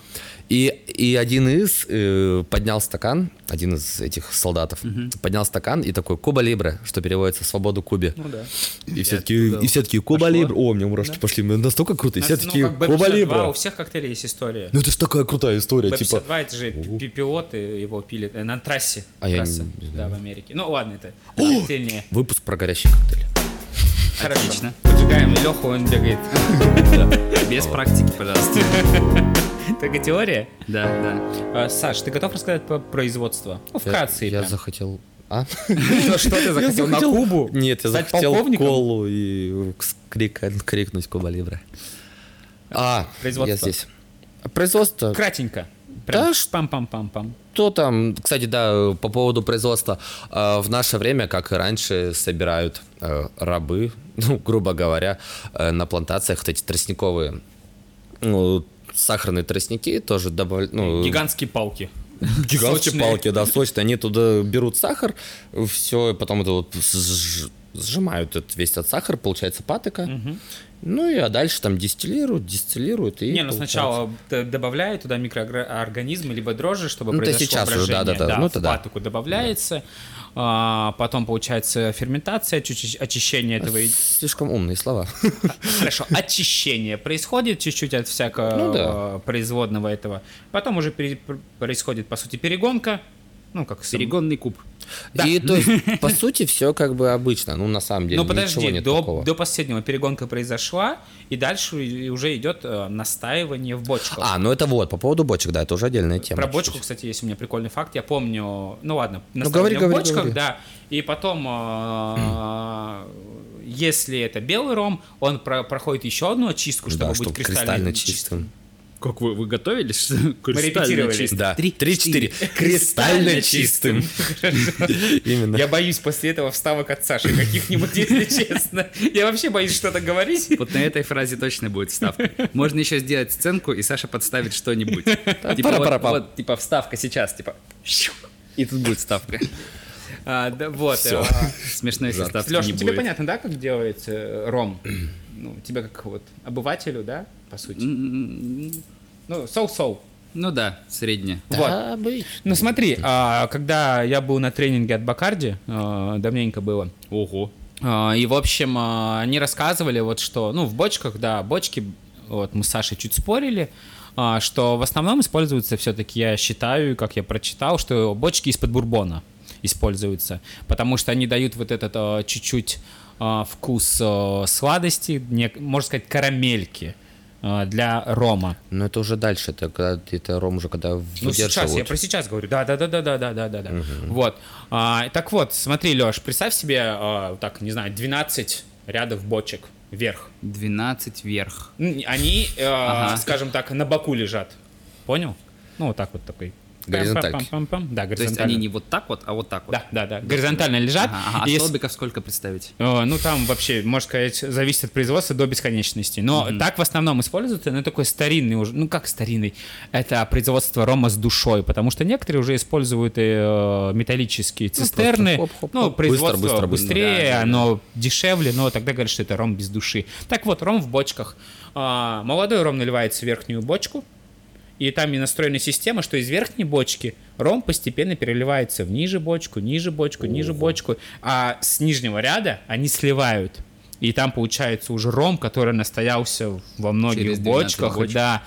[SPEAKER 5] И, и один из э, поднял стакан, один из этих солдатов, поднял стакан и такой, Куба Либре, что переводится «Свободу Кубе».
[SPEAKER 4] Ну да.
[SPEAKER 5] И все такие, и все такие, Куба Либре. О, у меня мурашки пошли, настолько круто. И все
[SPEAKER 4] Ну,
[SPEAKER 5] такие,
[SPEAKER 4] как бы
[SPEAKER 5] Куба
[SPEAKER 4] 52,
[SPEAKER 5] Либре.
[SPEAKER 4] у всех коктейлей есть история.
[SPEAKER 5] Ну это ж такая крутая история, типа...
[SPEAKER 4] Б-52 это же пи- пилоты его пили э, на трассе.
[SPEAKER 5] А я
[SPEAKER 4] трасса,
[SPEAKER 5] не- не
[SPEAKER 4] да, в Америке. Ну ладно, это отдельнее.
[SPEAKER 5] Выпуск про горящий коктейль.
[SPEAKER 4] Хорошо.
[SPEAKER 3] Отлично.
[SPEAKER 4] Поджигаем Леху, он бегает. *laughs*
[SPEAKER 3] Без практики, пожалуйста. *laughs* *laughs*
[SPEAKER 4] Только теория.
[SPEAKER 3] Да, да.
[SPEAKER 4] А, Саш, ты готов рассказать про производство? Ну, вкратце. *laughs*
[SPEAKER 5] Я захотел... А?
[SPEAKER 4] Ну, Что ты захотел на Кубу?
[SPEAKER 5] Нет, я захотел колу и крик- крикнуть Куба Либре. А,
[SPEAKER 4] Производство.
[SPEAKER 5] я здесь. Производство.
[SPEAKER 4] Кратенько. Прям
[SPEAKER 5] Да,
[SPEAKER 4] пам-пам-пам-пам.
[SPEAKER 5] Что там, кстати, да, по поводу производства. э, В наше время, как и раньше, собирают э, рабы, *laughs* ну, грубо говоря, э, на плантациях вот эти тростниковые, ну, сахарные тростники тоже добавляют, ну,
[SPEAKER 4] Гигантские палки.
[SPEAKER 5] Гигантские
[SPEAKER 4] Сочные.
[SPEAKER 5] палки, да, сочные. Они туда берут сахар, все, потом это вот сжимают этот, весь этот сахар, получается патока. Ну и а дальше там дистиллируют, дистиллируют. И
[SPEAKER 4] Не, ну
[SPEAKER 5] получается-
[SPEAKER 4] сначала добавляют туда микроорганизмы, либо дрожжи, чтобы
[SPEAKER 5] Ну,
[SPEAKER 4] произошло
[SPEAKER 5] сейчас уже,
[SPEAKER 4] брожение.
[SPEAKER 5] да-да-да, ну,
[SPEAKER 4] в
[SPEAKER 5] это да.
[SPEAKER 4] патоку добавляется. А, потом получается ферментация, чуть-чуть очищение этого.
[SPEAKER 5] Слишком умные слова. *laughs*
[SPEAKER 4] Хорошо, очищение происходит чуть-чуть от всякого
[SPEAKER 5] Ну да.
[SPEAKER 4] производного этого. Потом уже происходит, по сути, перегонка. Ну, как сам-
[SPEAKER 3] Перегонный куб.
[SPEAKER 4] Да.
[SPEAKER 5] И то есть, *laughs* по сути, все как бы обычно. Ну, на самом деле,
[SPEAKER 4] Ну
[SPEAKER 5] ничего
[SPEAKER 4] подожди,
[SPEAKER 5] нет
[SPEAKER 4] до,
[SPEAKER 5] такого.
[SPEAKER 4] до последнего перегонка произошла, и дальше уже идет э, настаивание в бочках.
[SPEAKER 5] А, ну это вот, по поводу бочек, да, это уже отдельная тема.
[SPEAKER 4] Про бочку,
[SPEAKER 5] чуть-чуть.
[SPEAKER 4] кстати, есть у меня прикольный факт. Я помню, ну ладно,
[SPEAKER 5] Ну,
[SPEAKER 4] настаивание
[SPEAKER 5] говори,
[SPEAKER 4] в
[SPEAKER 5] говори,
[SPEAKER 4] бочках,
[SPEAKER 5] говори.
[SPEAKER 4] да. И потом, э, если это белый ром, он про- проходит еще одну очистку, чтобы
[SPEAKER 5] Да,
[SPEAKER 4] быть
[SPEAKER 5] чтобы
[SPEAKER 4] кристально,
[SPEAKER 5] кристально
[SPEAKER 4] чистым.
[SPEAKER 5] чистым.
[SPEAKER 3] Как вы, вы готовились?
[SPEAKER 4] Мы репетировали.
[SPEAKER 5] Да,
[SPEAKER 3] Три,
[SPEAKER 5] 3-4. Кристально чистым. Именно.
[SPEAKER 4] Я боюсь после этого вставок от Саши каких-нибудь, если честно. Я вообще боюсь что-то говорить.
[SPEAKER 3] Вот на этой фразе точно будет вставка. Можно еще сделать сценку, и Саша подставит что-нибудь. Типа вот, вот, типа вставка сейчас, типа. И тут будет вставка.
[SPEAKER 4] А, да, вот.
[SPEAKER 5] Всё.
[SPEAKER 4] а,
[SPEAKER 3] Смешно, если вставки
[SPEAKER 4] Леш,
[SPEAKER 3] не
[SPEAKER 4] тебе
[SPEAKER 3] будет.
[SPEAKER 4] понятно, да, как делается э, ром? Ну, тебе как вот обывателю, да, по сути?
[SPEAKER 3] М,
[SPEAKER 4] Ну, соу-соу.
[SPEAKER 3] Ну да, среднее.
[SPEAKER 4] Вот.
[SPEAKER 5] Да, обычно.
[SPEAKER 4] Ну смотри, а, когда я был на тренинге от Бакарди, а, давненько было,
[SPEAKER 3] Ого.
[SPEAKER 4] а, и, в общем, а, они рассказывали вот что, ну, в бочках, да, бочки, вот мы с Сашей чуть спорили, а, что в основном используются все-таки, я считаю, как я прочитал, что бочки из-под бурбона используются, потому что они дают вот этот а, чуть-чуть а, вкус а, сладости, не- можно сказать, карамельки а, для рома.
[SPEAKER 5] Но это уже дальше, это когда это ром уже когда
[SPEAKER 4] Ну, сейчас, я про сейчас говорю. Да, да, да, да, да, да, да, да, да. Вот. А, так вот, смотри, Леш, представь себе, а, так, не знаю, 12 рядов бочек вверх.
[SPEAKER 3] 12 вверх.
[SPEAKER 4] Они, э,
[SPEAKER 3] Ага.
[SPEAKER 4] скажем так, на боку лежат. Понял? Ну, вот так вот такой. Пам-пам-пам-пам. Да,
[SPEAKER 3] То есть
[SPEAKER 4] горизонтально.
[SPEAKER 3] они не вот так вот, а вот так вот.
[SPEAKER 4] Да, да, да. Горизонтально лежат.
[SPEAKER 3] Ага. А
[SPEAKER 4] Если-
[SPEAKER 3] столбиков сколько представить?
[SPEAKER 4] Ну, там вообще, можно сказать, зависит от производства до бесконечности. Но так в основном используется, ну, такой старинный уже, ну, как старинный, это производство рома с душой, потому что некоторые уже используют э, металлические цистерны,
[SPEAKER 5] хоп-хоп-хоп.
[SPEAKER 4] ну, производство
[SPEAKER 5] Быстро, быстро, быстро.
[SPEAKER 4] быстрее,
[SPEAKER 3] Да, да, да.
[SPEAKER 4] оно дешевле, но тогда говорят, что это ром без души. Так вот, ром в бочках. А, молодой ром наливается в верхнюю бочку, и там и настроена система, что из верхней бочки ром постепенно переливается в ниже бочку, ниже бочку, ниже бочку, а с нижнего ряда они сливают. И там получается уже ром, который настоялся во многих
[SPEAKER 3] Через 12
[SPEAKER 4] бочках,
[SPEAKER 3] бочек.
[SPEAKER 4] да.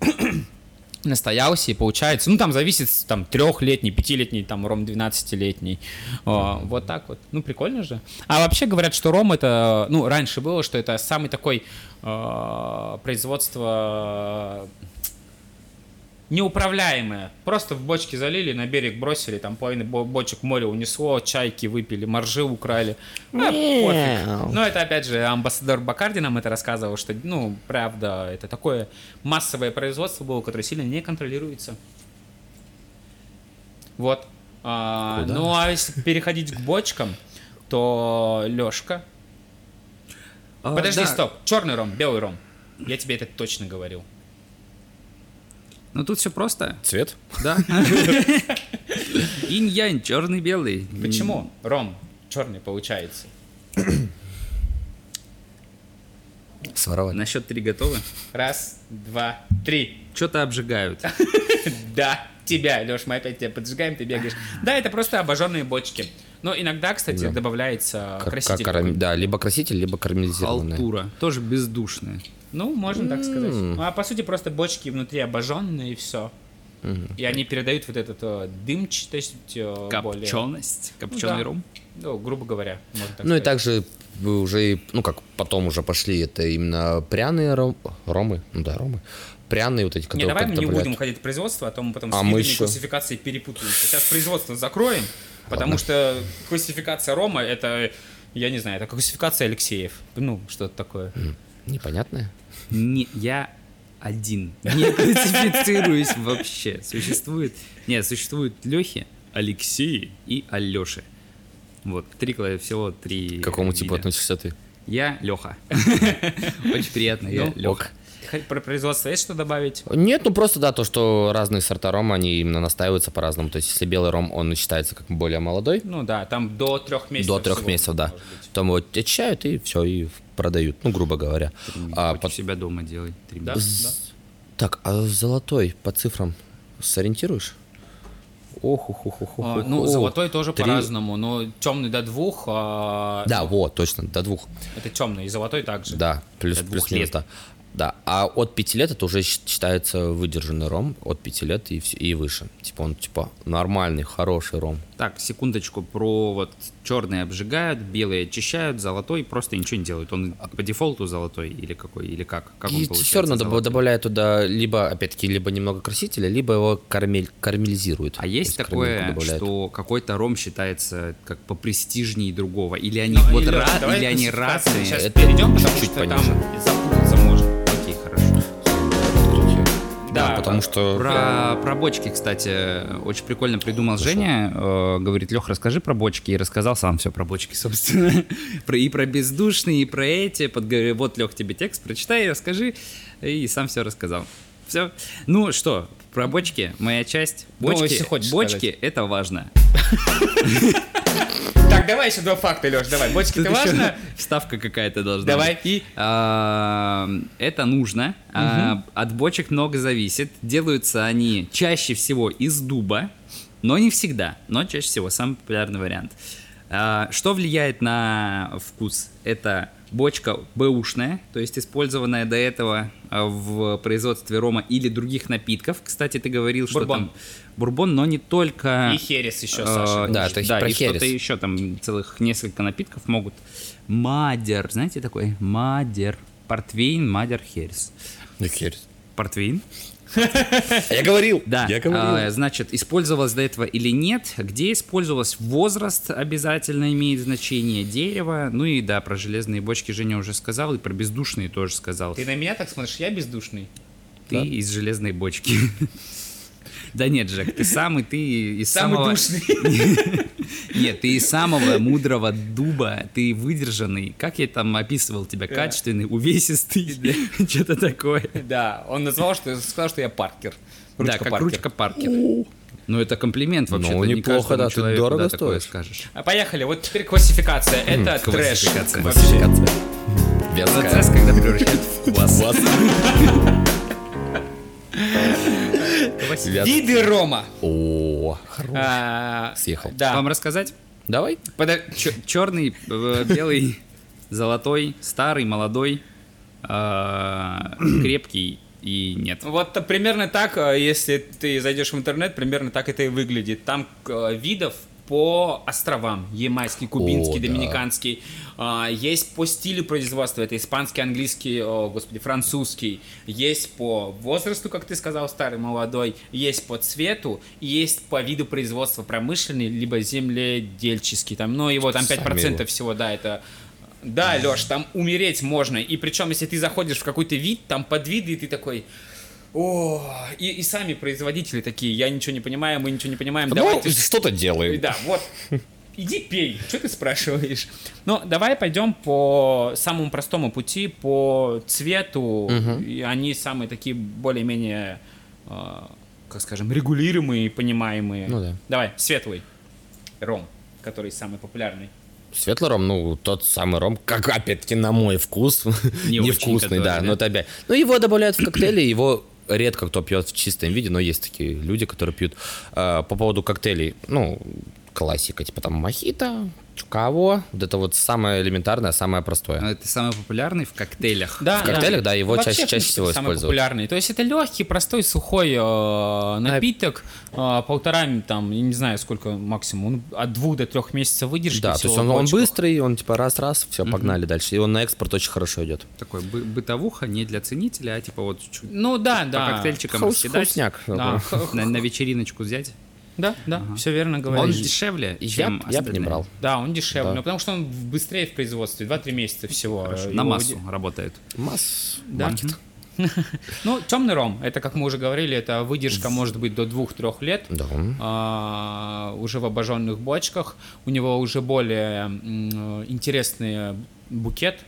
[SPEAKER 4] *clears throat* настоялся и получается, ну там зависит там трехлетний, пятилетний, там ром 12-летний, О, вот так вот, ну прикольно же. А вообще говорят, что ром это, ну раньше было, что это самый такой э, производство неуправляемое. Просто в бочки залили, на берег бросили, там половину бо- бочек море унесло, чайки выпили, моржи украли. А, пофиг. Но это опять же амбассадор Бакарди нам это рассказывал, что, ну, правда, это такое массовое производство было, которое сильно не контролируется. Вот. А, ну, а если переходить к бочкам, то Лешка.
[SPEAKER 3] А,
[SPEAKER 4] Подожди,
[SPEAKER 3] да.
[SPEAKER 4] стоп. Черный ром, белый ром. Я тебе это точно говорил.
[SPEAKER 3] Ну тут все просто.
[SPEAKER 5] Цвет?
[SPEAKER 3] Да. *laughs* Инь-янь, черный, белый.
[SPEAKER 4] Почему ром черный получается? *coughs*
[SPEAKER 5] Своровать.
[SPEAKER 3] На счет три готовы?
[SPEAKER 4] Раз, два, три.
[SPEAKER 3] Что-то обжигают. *laughs*
[SPEAKER 4] Да, тебя, Леш, мы опять тебя поджигаем, ты бегаешь. *laughs* Да, это просто обожженные бочки. Но иногда, кстати,
[SPEAKER 5] Да.
[SPEAKER 4] добавляется краситель.
[SPEAKER 5] как Да, либо краситель, либо карамелизированная.
[SPEAKER 3] Халтура. Тоже бездушная.
[SPEAKER 4] Ну, можно так сказать. Ну, а по сути просто бочки внутри обожженные и все. И они передают вот этот э, дымчатость э, более...
[SPEAKER 3] Копченость. Копченый
[SPEAKER 4] да.
[SPEAKER 3] ром.
[SPEAKER 4] Ну, грубо говоря, можно так
[SPEAKER 5] Ну и также вы уже, и- ну как потом уже пошли, это именно пряные ром- ромы, ну да, ромы, пряные вот эти,
[SPEAKER 4] Не,
[SPEAKER 5] которые
[SPEAKER 4] давай мы не
[SPEAKER 5] добавляют.
[SPEAKER 4] будем уходить в производство, а то мы потом
[SPEAKER 5] А
[SPEAKER 4] с
[SPEAKER 5] мы
[SPEAKER 4] видами
[SPEAKER 5] еще-
[SPEAKER 4] классификации перепутаемся. Сейчас производство закроем, потому что классификация Рома это, я не знаю, это классификация Алексеев. Ну, что-то такое.
[SPEAKER 5] Непонятное.
[SPEAKER 3] Не, я один. Не классифицируюсь вообще. Существует... Нет, существуют Лехи, Алексеи и Алеши. Вот, три, всего три
[SPEAKER 5] К какому типу относишься ты?
[SPEAKER 3] Я Леха. *laughs* Очень приятно, я
[SPEAKER 4] Ну,
[SPEAKER 3] Леха.
[SPEAKER 4] Про производство есть что добавить?
[SPEAKER 5] Нет, ну просто да, то, что разные сорта рома, они именно настаиваются по-разному. То есть, если белый ром, он считается как более молодой,
[SPEAKER 4] Ну да, там до трех месяцев.
[SPEAKER 5] до трех месяцев, да. Там его очищают и все, и продают, ну, грубо говоря. А под-
[SPEAKER 3] себя дома делай. Три
[SPEAKER 4] Да,
[SPEAKER 3] месяца.
[SPEAKER 4] да.
[SPEAKER 5] Так, а золотой по цифрам сориентируешь? Ох, ох, ох, ох,
[SPEAKER 4] А, ну,
[SPEAKER 5] ох.
[SPEAKER 4] золотой тоже
[SPEAKER 5] Три-
[SPEAKER 4] по-разному, но темный до двух, а,
[SPEAKER 5] Да, вот, точно, до двух.
[SPEAKER 4] это темный, и золотой также.
[SPEAKER 5] Да, плюс, плюс минус,
[SPEAKER 3] лет.
[SPEAKER 5] Да. А от пяти лет это уже считается выдержанный ром, от пяти лет и, и выше. Типа он, типа, нормальный, хороший ром.
[SPEAKER 3] Так, секундочку, про вот черные обжигают, белые очищают, золотой просто ничего не делают. Он по дефолту золотой или какой, или как? Как он
[SPEAKER 5] И
[SPEAKER 3] получается
[SPEAKER 5] все равно
[SPEAKER 3] золотой?
[SPEAKER 5] добавляют туда либо, опять-таки, либо немного красителя, либо его карамель, карамелизируют.
[SPEAKER 3] А есть такое, что какой-то ром считается как попрестижнее другого? Или они
[SPEAKER 4] Ну,
[SPEAKER 3] вот
[SPEAKER 4] или,
[SPEAKER 3] ра-
[SPEAKER 4] давай
[SPEAKER 3] или они разные?
[SPEAKER 4] Сейчас
[SPEAKER 5] Это
[SPEAKER 4] перейдем, потому
[SPEAKER 5] чуть-чуть
[SPEAKER 4] что
[SPEAKER 5] пониже.
[SPEAKER 4] там запутаться можно.
[SPEAKER 3] Окей, хорошо.
[SPEAKER 5] Да,
[SPEAKER 4] Да,
[SPEAKER 5] потому что...
[SPEAKER 3] Про, про бочки, кстати, очень прикольно придумал Женя. Э, говорит, Лех, расскажи про бочки. И рассказал сам все про бочки, *laughs* собственно. про, и про бездушные, и про эти. Подго- Вот, Лех, тебе текст, прочитай, расскажи. И сам все рассказал. Все. Ну что, про бочки, моя часть.
[SPEAKER 4] Ну,
[SPEAKER 3] Бочки,
[SPEAKER 4] если хочешь
[SPEAKER 3] бочки
[SPEAKER 4] сказать.
[SPEAKER 3] это важно.
[SPEAKER 4] Так, давай еще два факта, Леш, давай. Бочки это важно?
[SPEAKER 3] Вставка какая-то должна
[SPEAKER 4] Давай.
[SPEAKER 3] И а, это нужно. А, от бочек много зависит. Делаются они чаще всего из дуба, но не всегда. Но чаще всего самый популярный вариант. А, что влияет на вкус? Это бочка бэушная, то есть использованная до этого а, в производстве рома или других напитков. Кстати, ты говорил, что
[SPEAKER 4] Бурбон.
[SPEAKER 3] там бурбон, но не только...
[SPEAKER 4] И херес еще,
[SPEAKER 3] Э,
[SPEAKER 4] Саша.
[SPEAKER 5] да, это
[SPEAKER 3] да,
[SPEAKER 5] про
[SPEAKER 3] и что-то
[SPEAKER 5] херес.
[SPEAKER 3] еще там целых несколько напитков могут. Мадер, знаете такой? Мадер. Портвейн, Мадер, Херес.
[SPEAKER 5] Ну, херес.
[SPEAKER 3] Портвейн?
[SPEAKER 5] Я говорил!
[SPEAKER 3] Да.
[SPEAKER 5] Я говорил.
[SPEAKER 3] А, значит, использовалось до этого или нет, где использовалось возраст обязательно имеет значение, дерево, ну и да, про железные бочки Женя уже сказал, и про бездушные тоже сказал.
[SPEAKER 4] Ты на меня так смотришь, я бездушный.
[SPEAKER 3] Ты из железной бочки. Да нет, Жек, ты самый, ты из
[SPEAKER 4] Самый
[SPEAKER 3] самого...
[SPEAKER 4] душный. *laughs*
[SPEAKER 3] Нет, ты из самого мудрого дуба, ты выдержанный. Как я там описывал тебя? Качественный, увесистый, *laughs* что-то такое.
[SPEAKER 4] Да, он назвал, что сказал, что я Паркер.
[SPEAKER 3] Да, как
[SPEAKER 4] Паркер.
[SPEAKER 3] ручка Паркер. Ну, это комплимент вообще.
[SPEAKER 5] Ну, неплохо, да, ты дорого стоишь.
[SPEAKER 3] скажешь.
[SPEAKER 4] А Поехали, вот теперь классификация. Это трэш.
[SPEAKER 3] классификация.
[SPEAKER 4] Вообще.
[SPEAKER 5] Классификация.
[SPEAKER 3] Процесс,
[SPEAKER 5] Веская.
[SPEAKER 3] когда ты превращаешь в вас. *laughs*
[SPEAKER 4] Виды рома.
[SPEAKER 5] О, хорош.
[SPEAKER 4] А,
[SPEAKER 5] Съехал.
[SPEAKER 4] Да.
[SPEAKER 3] Вам рассказать?
[SPEAKER 5] Давай.
[SPEAKER 3] Черный, э, белый, золотой, старый, молодой, э, крепкий и нет.
[SPEAKER 4] Вот примерно так, э, если ты зайдешь в интернет, примерно так это и выглядит. Там э, видов по островам. Ямайский, кубинский,
[SPEAKER 5] О, да.
[SPEAKER 4] доминиканский. А, Есть по стилю производства. Это испанский, английский, о, господи, французский. Есть по возрасту, как ты сказал, старый, молодой. Есть по цвету. Есть по виду производства промышленный, либо земледельческий. Там, ну, его там
[SPEAKER 5] Сами
[SPEAKER 4] 5%
[SPEAKER 5] его.
[SPEAKER 4] всего, да, это... Да, Леш, там умереть можно. И причем, если ты заходишь в какой-то вид, там подвиды, и ты такой... О, и, и сами производители такие, я ничего не понимаю, мы ничего не понимаем,
[SPEAKER 5] Ну,
[SPEAKER 4] давайте...
[SPEAKER 5] что-то делаем.
[SPEAKER 4] Да, вот. Иди пей, что ты спрашиваешь? Ну, давай пойдем по самому простому пути, по цвету. И они самые такие более-менее, э, как скажем, регулируемые понимаемые.
[SPEAKER 5] Ну да.
[SPEAKER 4] Давай, светлый ром, который самый популярный.
[SPEAKER 5] Светлый ром, ну, тот самый ром, как, опять-таки, на мой вкус, *laughs*
[SPEAKER 3] Не
[SPEAKER 5] невкусный,
[SPEAKER 3] который,
[SPEAKER 5] да,
[SPEAKER 3] да?
[SPEAKER 5] но это опять. Ну, его добавляют в коктейли, его редко кто пьет в чистом виде, но есть такие люди, которые пьют. А, по поводу коктейлей, ну, классика, типа там мохито, чукаво, вот это вот самое элементарное, самое простое.
[SPEAKER 3] Это самый популярный в коктейлях.
[SPEAKER 4] Да,
[SPEAKER 5] В коктейлях, да, его
[SPEAKER 4] Вообще,
[SPEAKER 5] чаще- чаще всего
[SPEAKER 4] самый
[SPEAKER 5] используют.
[SPEAKER 4] популярный. То есть это легкий, простой, сухой э, напиток. Э, полтора, там, я не знаю, сколько максимум, он от двух до трех месяцев выдержки.
[SPEAKER 5] Да, то есть он, он быстрый, он типа раз-раз, все, погнали дальше. И он на экспорт очень хорошо идет.
[SPEAKER 3] Такой бы- бытовуха не для ценителя, а типа вот чуть
[SPEAKER 4] Ну да,
[SPEAKER 3] по
[SPEAKER 4] да.
[SPEAKER 3] коктейльчикам
[SPEAKER 5] Хаус-
[SPEAKER 3] раскидать,
[SPEAKER 5] хаусняк.
[SPEAKER 4] Да,
[SPEAKER 3] на, на вечериночку взять.
[SPEAKER 4] Да, да, все верно
[SPEAKER 3] Он
[SPEAKER 4] говоришь.
[SPEAKER 3] дешевле,
[SPEAKER 5] Я,
[SPEAKER 3] чем
[SPEAKER 5] б- я бы не брал.
[SPEAKER 4] Да, он дешевле,
[SPEAKER 5] Да.
[SPEAKER 4] но потому что он быстрее в производстве, 2-3 месяца всего.
[SPEAKER 3] Хорошо, На массу
[SPEAKER 4] уди-
[SPEAKER 3] работает.
[SPEAKER 5] Масс
[SPEAKER 4] Да.
[SPEAKER 5] маркет. *laughs*
[SPEAKER 4] Ну, темный ром, это, как мы уже говорили, это выдержка может быть до 2-3 лет.
[SPEAKER 5] Да.
[SPEAKER 4] а, уже в обожженных бочках. У него уже более интересный букет.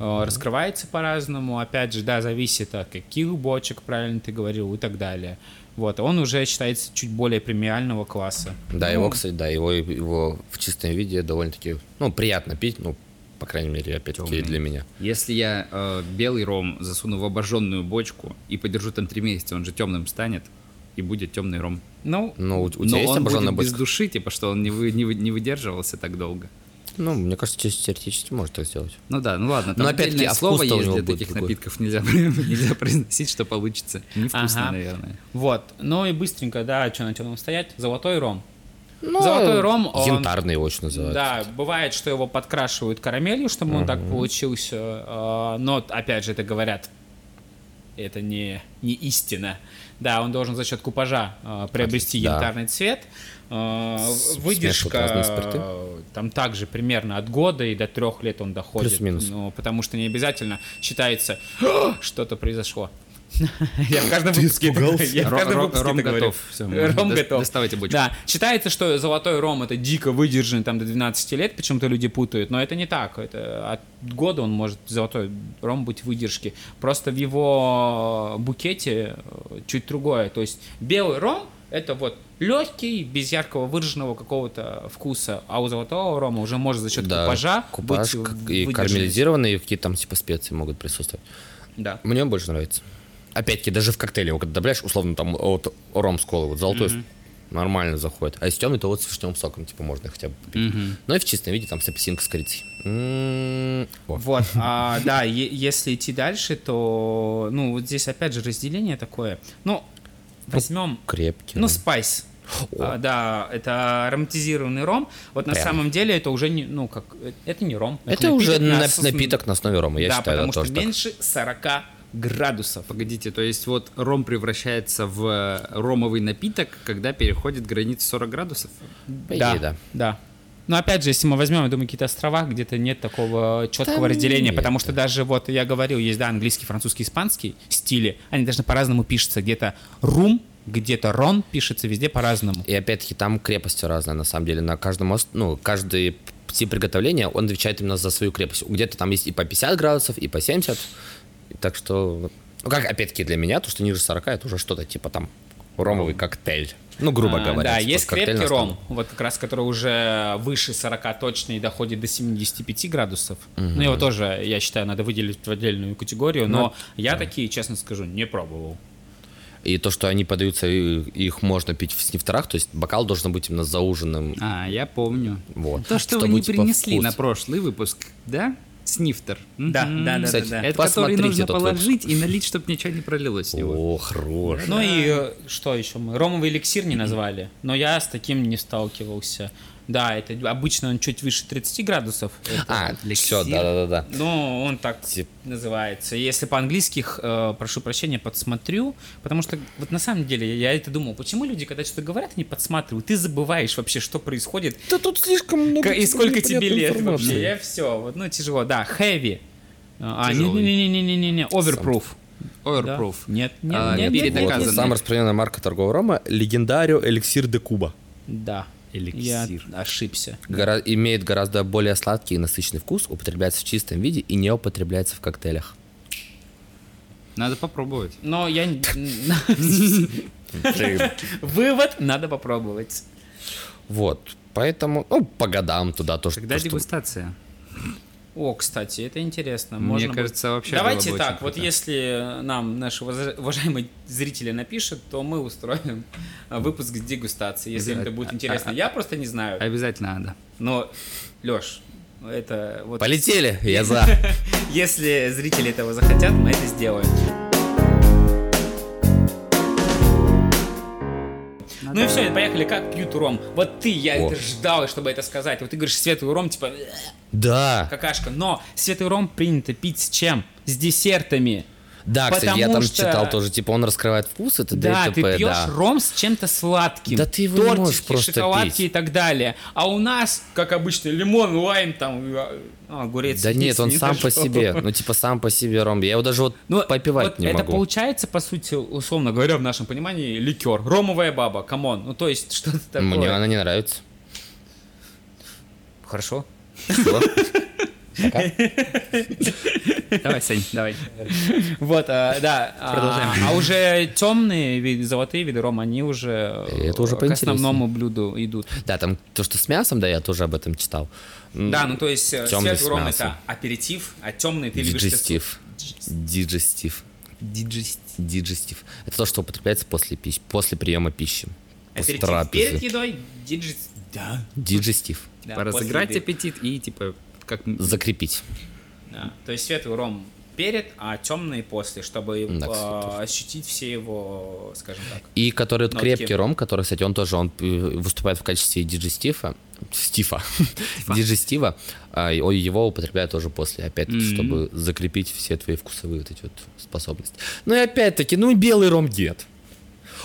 [SPEAKER 4] а, Раскрывается по-разному. Опять же, да, зависит от каких бочек, правильно ты говорил, и так далее. Вот, он уже считается чуть более премиального класса.
[SPEAKER 5] Да,
[SPEAKER 4] Ну,
[SPEAKER 5] его, кстати, да, его, его в чистом виде довольно-таки, ну, приятно пить, ну, по крайней мере, опять-таки, для меня.
[SPEAKER 3] Если я э, белый ром засуну в обожженную бочку и подержу там три месяца, он же темным станет и будет темный ром.
[SPEAKER 4] Ну,
[SPEAKER 5] Ну, у, у тебя
[SPEAKER 3] Но
[SPEAKER 5] есть
[SPEAKER 3] он будет без
[SPEAKER 5] бочка?
[SPEAKER 3] души, типа, что он не, вы, не, вы- не выдерживался так долго.
[SPEAKER 5] Ну, мне кажется, чисто теоретически может так сделать.
[SPEAKER 3] Ну да, ну ладно, там
[SPEAKER 5] Но опять-таки, а
[SPEAKER 3] слово есть для таких
[SPEAKER 5] другой.
[SPEAKER 3] напитков, нельзя, *laughs* нельзя произносить, что получится. Невкусно,
[SPEAKER 4] Ага.
[SPEAKER 3] наверное.
[SPEAKER 4] вот. Ну и быстренько, да, что на темном стоять? Золотой ром.
[SPEAKER 5] Ну,
[SPEAKER 4] Золотой ром, он-
[SPEAKER 5] Янтарный его очень называют.
[SPEAKER 4] Да, бывает, что его подкрашивают карамелью, чтобы он так получился. а, Но, опять же, это говорят, это не, не истина. Да, он должен за счет купажа а, приобрести
[SPEAKER 5] Да.
[SPEAKER 4] янтарный цвет.
[SPEAKER 5] С-
[SPEAKER 4] Выдержка а, там также примерно от года и до трех лет он доходит.
[SPEAKER 5] Плюс-минус.
[SPEAKER 4] Ну, потому что не обязательно считается, «А, *gasps* что-то произошло. *laughs* Я в каждом выпуске
[SPEAKER 3] ром готов.
[SPEAKER 4] Ром готов.
[SPEAKER 3] доставайте бочку.
[SPEAKER 4] Да, считается, что золотой ром это дико выдержанный там до 12 лет, почему-то люди путают, но это не так. Это от года он может золотой ром быть выдержки. Просто в его букете э, чуть другое. То есть белый ром это вот легкий, без яркого выраженного какого-то вкуса, а у золотого рома уже может за счет
[SPEAKER 5] Да,
[SPEAKER 4] купажа
[SPEAKER 5] купаж
[SPEAKER 4] быть
[SPEAKER 5] и карамелизированные, и какие-то там типа специи могут присутствовать.
[SPEAKER 4] Да.
[SPEAKER 5] Мне он больше нравится. Опять-таки, даже в коктейле его когда добавляешь, условно, там, вот ром с колой, вот золотой нормально заходит. А если темный, то вот с вишневым соком, типа, можно хотя бы попить. Ну и в чистом виде, там, с апельсинкой с корицей. М, о.
[SPEAKER 4] Вот, *laughs* а, да, е- если идти дальше, то, ну, вот здесь опять же разделение такое. Ну, возьмем,
[SPEAKER 5] Крепкий.
[SPEAKER 4] ну, спайс. А, да, это ароматизированный ром. Вот на
[SPEAKER 5] Прям.
[SPEAKER 4] самом деле это уже не, ну, как, это не ром.
[SPEAKER 5] Это уже
[SPEAKER 4] на
[SPEAKER 5] напиток на основе рома, я
[SPEAKER 4] да,
[SPEAKER 5] считаю,
[SPEAKER 4] потому
[SPEAKER 5] это тоже
[SPEAKER 4] что
[SPEAKER 5] так.
[SPEAKER 4] меньше 40 градусов.
[SPEAKER 3] Погодите, то есть вот ром превращается в ромовый напиток, когда переходит границу 40 градусов?
[SPEAKER 5] Идее, да.
[SPEAKER 4] Да. Но опять же, если мы возьмем, я думаю, какие-то острова, где-то нет такого четкого
[SPEAKER 5] Там
[SPEAKER 4] разделения,
[SPEAKER 5] нет,
[SPEAKER 4] потому что даже вот я говорил, есть, да, английский, французский, испанский стили, они даже по-разному пишутся. Где-то рум где-то Рон пишется везде по-разному.
[SPEAKER 5] И опять-таки там крепости разные, на самом деле. На каждом мост, ну, каждый тип приготовления, он отвечает именно за свою крепость. Где-то там есть и по 50 градусов, и по 70. И так что, ну, как опять-таки для меня, то, что ниже 40, это уже что-то типа там ромовый коктейль. Ну, грубо
[SPEAKER 4] А,
[SPEAKER 5] говоря.
[SPEAKER 4] Да,
[SPEAKER 5] типа
[SPEAKER 4] есть
[SPEAKER 5] коктейль
[SPEAKER 4] крепкий ром, вот как раз который уже выше 40 точно и доходит до 75 градусов. Ну, его тоже, я считаю, надо выделить в отдельную категорию, но я такие, честно скажу, не пробовал.
[SPEAKER 5] И то, что они подаются, их можно пить в снифтерах, то есть бокал должен быть именно зауженным.
[SPEAKER 3] А, я помню.
[SPEAKER 5] Вот.
[SPEAKER 3] То, что
[SPEAKER 5] Чтобы,
[SPEAKER 3] вы не
[SPEAKER 5] типа,
[SPEAKER 3] принесли
[SPEAKER 5] вкус.
[SPEAKER 3] на прошлый выпуск, да? Снифтер.
[SPEAKER 4] Да, да, да,
[SPEAKER 5] Кстати,
[SPEAKER 4] да, да.
[SPEAKER 3] Это который нужно положить и налить, чтобы ничего не пролилось с него.
[SPEAKER 5] О, хорош.
[SPEAKER 4] Ну и э, что еще мы? Ромовый эликсир не назвали, но я с таким не сталкивался. Да, это обычно он чуть выше 30 градусов. Это-
[SPEAKER 5] А,
[SPEAKER 3] эликсир.
[SPEAKER 5] все, да-да-да.
[SPEAKER 4] Ну, он так
[SPEAKER 5] Тип-
[SPEAKER 4] называется. Если по-английски, э, прошу прощения, подсмотрю, потому что вот на самом деле я это думал, почему люди, когда что-то говорят, они подсматривают, ты забываешь вообще, что происходит,
[SPEAKER 5] Да тут слишком много
[SPEAKER 4] и сколько тебе лет
[SPEAKER 5] информации.
[SPEAKER 4] вообще. Я все, вот, ну тяжело. Да, heavy. А, не-не-не-не-не-не, overproof. Да?
[SPEAKER 3] Overproof.
[SPEAKER 4] Нет, нет,
[SPEAKER 3] А,
[SPEAKER 4] нет, нет, нет,
[SPEAKER 3] передоказанный.
[SPEAKER 4] нет.
[SPEAKER 5] Самая распространенная марка торгового рома – Легендарио Эликсир де Куба.
[SPEAKER 4] Да.
[SPEAKER 3] Эликсир.
[SPEAKER 4] Я ошибся.
[SPEAKER 5] Гора- имеет гораздо более сладкий и насыщенный вкус, употребляется в чистом виде и не употребляется в коктейлях.
[SPEAKER 3] Надо попробовать.
[SPEAKER 4] Но я... *laughs* Вывод, надо попробовать.
[SPEAKER 5] Вот, поэтому, ну, по годам туда тоже.
[SPEAKER 3] Когда дегустация?
[SPEAKER 4] О, кстати, это интересно.
[SPEAKER 3] Мне
[SPEAKER 4] Можно будет-
[SPEAKER 3] кажется, вообще
[SPEAKER 4] Давайте
[SPEAKER 3] было бы
[SPEAKER 4] так, вот
[SPEAKER 3] круто.
[SPEAKER 4] если нам наши уважаемые зрители напишут, то мы устроим а, выпуск с дегустацией, если им это будет интересно. Я просто не знаю.
[SPEAKER 3] Обязательно надо.
[SPEAKER 4] Но, Леш, это вот...
[SPEAKER 5] Полетели, я за. *laughs*
[SPEAKER 4] Если зрители этого захотят, мы это сделаем. Ну и все, поехали, как пьют ром. Вот ты, я
[SPEAKER 5] О.
[SPEAKER 4] это ждал, чтобы это сказать. Вот ты говоришь светлый ром, типа, «Э,
[SPEAKER 5] Да,
[SPEAKER 4] какашка. Но светлый ром принято пить с чем? С десертами.
[SPEAKER 5] Да, кстати, я
[SPEAKER 4] Потому
[SPEAKER 5] там
[SPEAKER 4] что-
[SPEAKER 5] читал тоже, типа, он раскрывает вкус, это
[SPEAKER 4] Да, ты
[SPEAKER 5] ДТП,
[SPEAKER 4] пьешь
[SPEAKER 5] да.
[SPEAKER 4] ром с чем-то сладким.
[SPEAKER 5] Да ты его
[SPEAKER 4] Тортики,
[SPEAKER 5] можешь просто
[SPEAKER 4] шоколадки
[SPEAKER 5] пить.
[SPEAKER 4] и так далее. А у нас, как обычно, лимон, лайм, там, а, огурец.
[SPEAKER 5] Да нет, он
[SPEAKER 4] не
[SPEAKER 5] сам *laughs* по
[SPEAKER 4] нашел.
[SPEAKER 5] себе, ну, типа, сам по себе ром. Я его даже вот
[SPEAKER 4] Ну,
[SPEAKER 5] попивать
[SPEAKER 4] вот
[SPEAKER 5] не
[SPEAKER 4] это
[SPEAKER 5] могу.
[SPEAKER 4] получается, по сути, условно говоря, в нашем понимании, ликер. Ромовая баба, come on. Ну, то есть, *laughs* что-то такое.
[SPEAKER 5] Мне она не нравится.
[SPEAKER 4] Хорошо.
[SPEAKER 5] Всё. *laughs* *laughs*
[SPEAKER 3] Давай, Сань, давай.
[SPEAKER 4] Вот, а, да. а-
[SPEAKER 3] Продолжаем.
[SPEAKER 4] А, уже темные виды, золотые виды рома, они уже,
[SPEAKER 5] Это уже
[SPEAKER 4] э, к основному блюду идут.
[SPEAKER 5] Да, там то, что с мясом, да, я тоже об этом читал.
[SPEAKER 4] Да, ну то есть э, светлый ром это аперитив, а темный ты любишь...
[SPEAKER 5] Диджестив. Диджестив. Диджестив. Это то, что употребляется после пищи, после приема пищи. После
[SPEAKER 4] Аперитив перед едой, диджит... Да.
[SPEAKER 5] Диджестив.
[SPEAKER 4] да,
[SPEAKER 3] разыграть аппетит и, типа, как...
[SPEAKER 5] Закрепить.
[SPEAKER 4] Да. То есть светлый ром перед, а темный после, чтобы
[SPEAKER 5] Да,
[SPEAKER 4] э, ощутить все его, скажем так.
[SPEAKER 5] И который
[SPEAKER 4] Нотки.
[SPEAKER 5] крепкий ром, который, кстати, он тоже он э, выступает в качестве диджестива. Стифа. Диджестива. а, Его употребляют тоже после, опять-таки,
[SPEAKER 3] Мгм.
[SPEAKER 5] чтобы закрепить все твои вкусовые вот эти вот способности. Ну и опять-таки, ну и белый ром дед.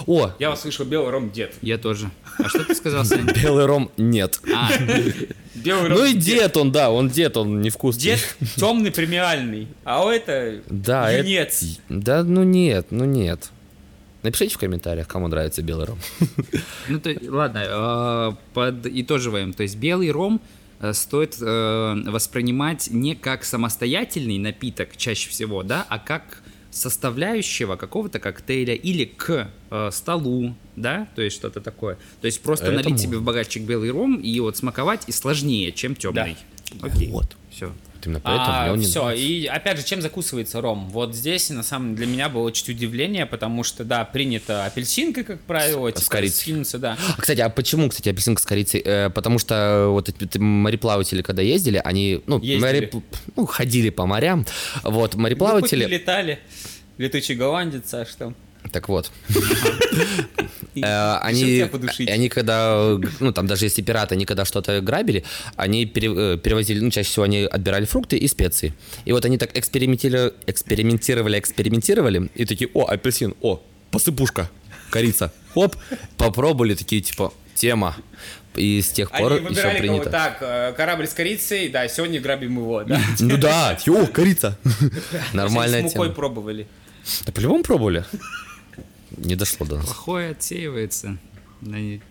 [SPEAKER 5] О,
[SPEAKER 4] Я услышал белый ром дед.
[SPEAKER 3] Я тоже. А что ты сказал, Сань? *laughs*
[SPEAKER 5] белый ром нет.
[SPEAKER 3] А, *laughs*
[SPEAKER 4] Белый ром
[SPEAKER 5] Ну и дед он, да, он дед, он невкусный.
[SPEAKER 4] Дед темный премиальный, а у это
[SPEAKER 5] Да, это-
[SPEAKER 4] юнец.
[SPEAKER 5] Да, ну нет, ну нет. Напишите в комментариях, кому нравится белый ром. *laughs*
[SPEAKER 3] ну то, ладно, э, подытоживаем. То есть белый ром э, стоит э, воспринимать не как самостоятельный напиток чаще всего, да, а как составляющего какого-то коктейля или к э, столу, да, то есть что-то такое. То есть просто
[SPEAKER 5] Это
[SPEAKER 3] налить себе в богатчик белый ром и вот смаковать и сложнее, чем темный. Окей.
[SPEAKER 5] Вот.
[SPEAKER 3] Все.
[SPEAKER 5] Вот Именно поэтому
[SPEAKER 4] А,
[SPEAKER 5] мне он не
[SPEAKER 4] все,
[SPEAKER 5] нравится.
[SPEAKER 4] и опять же, чем закусывается ром? Вот здесь, на самом для меня было чуть удивление, потому что, да, принято апельсинкой, как правило,
[SPEAKER 5] С
[SPEAKER 4] типа,
[SPEAKER 5] корицей.
[SPEAKER 4] скинуться, да.
[SPEAKER 5] А, Кстати, а почему, кстати, апельсинка с корицей? Э, потому что вот эти мореплаватели, когда ездили, они, ну,
[SPEAKER 4] Ездили.
[SPEAKER 5] мореп- ну, ходили по морям. Вот,
[SPEAKER 4] Ну,
[SPEAKER 5] мореплаватели...
[SPEAKER 4] не летали. Летучий голландец, а что?
[SPEAKER 5] Так вот. Э, Они, они когда, ну там даже если пираты, они когда что-то грабили, они э, перевозили, ну чаще всего они отбирали фрукты и специи. И вот они так экспериментировали, экспериментировали, экспериментировали, и такие, о, апельсин, о, посыпушка, корица, хоп, попробовали, такие типа, тема. И с тех пор
[SPEAKER 4] Они
[SPEAKER 5] еще принято.
[SPEAKER 4] так, э, корабль с корицей, да, сегодня грабим его, да. *laughs*
[SPEAKER 5] Ну да, о, корица. *laughs*
[SPEAKER 4] С
[SPEAKER 5] Нормальная
[SPEAKER 4] мукой
[SPEAKER 5] тема.
[SPEAKER 4] пробовали.
[SPEAKER 5] Да по-любому пробовали. Не дошло до нас.
[SPEAKER 3] Плохое отсеивается.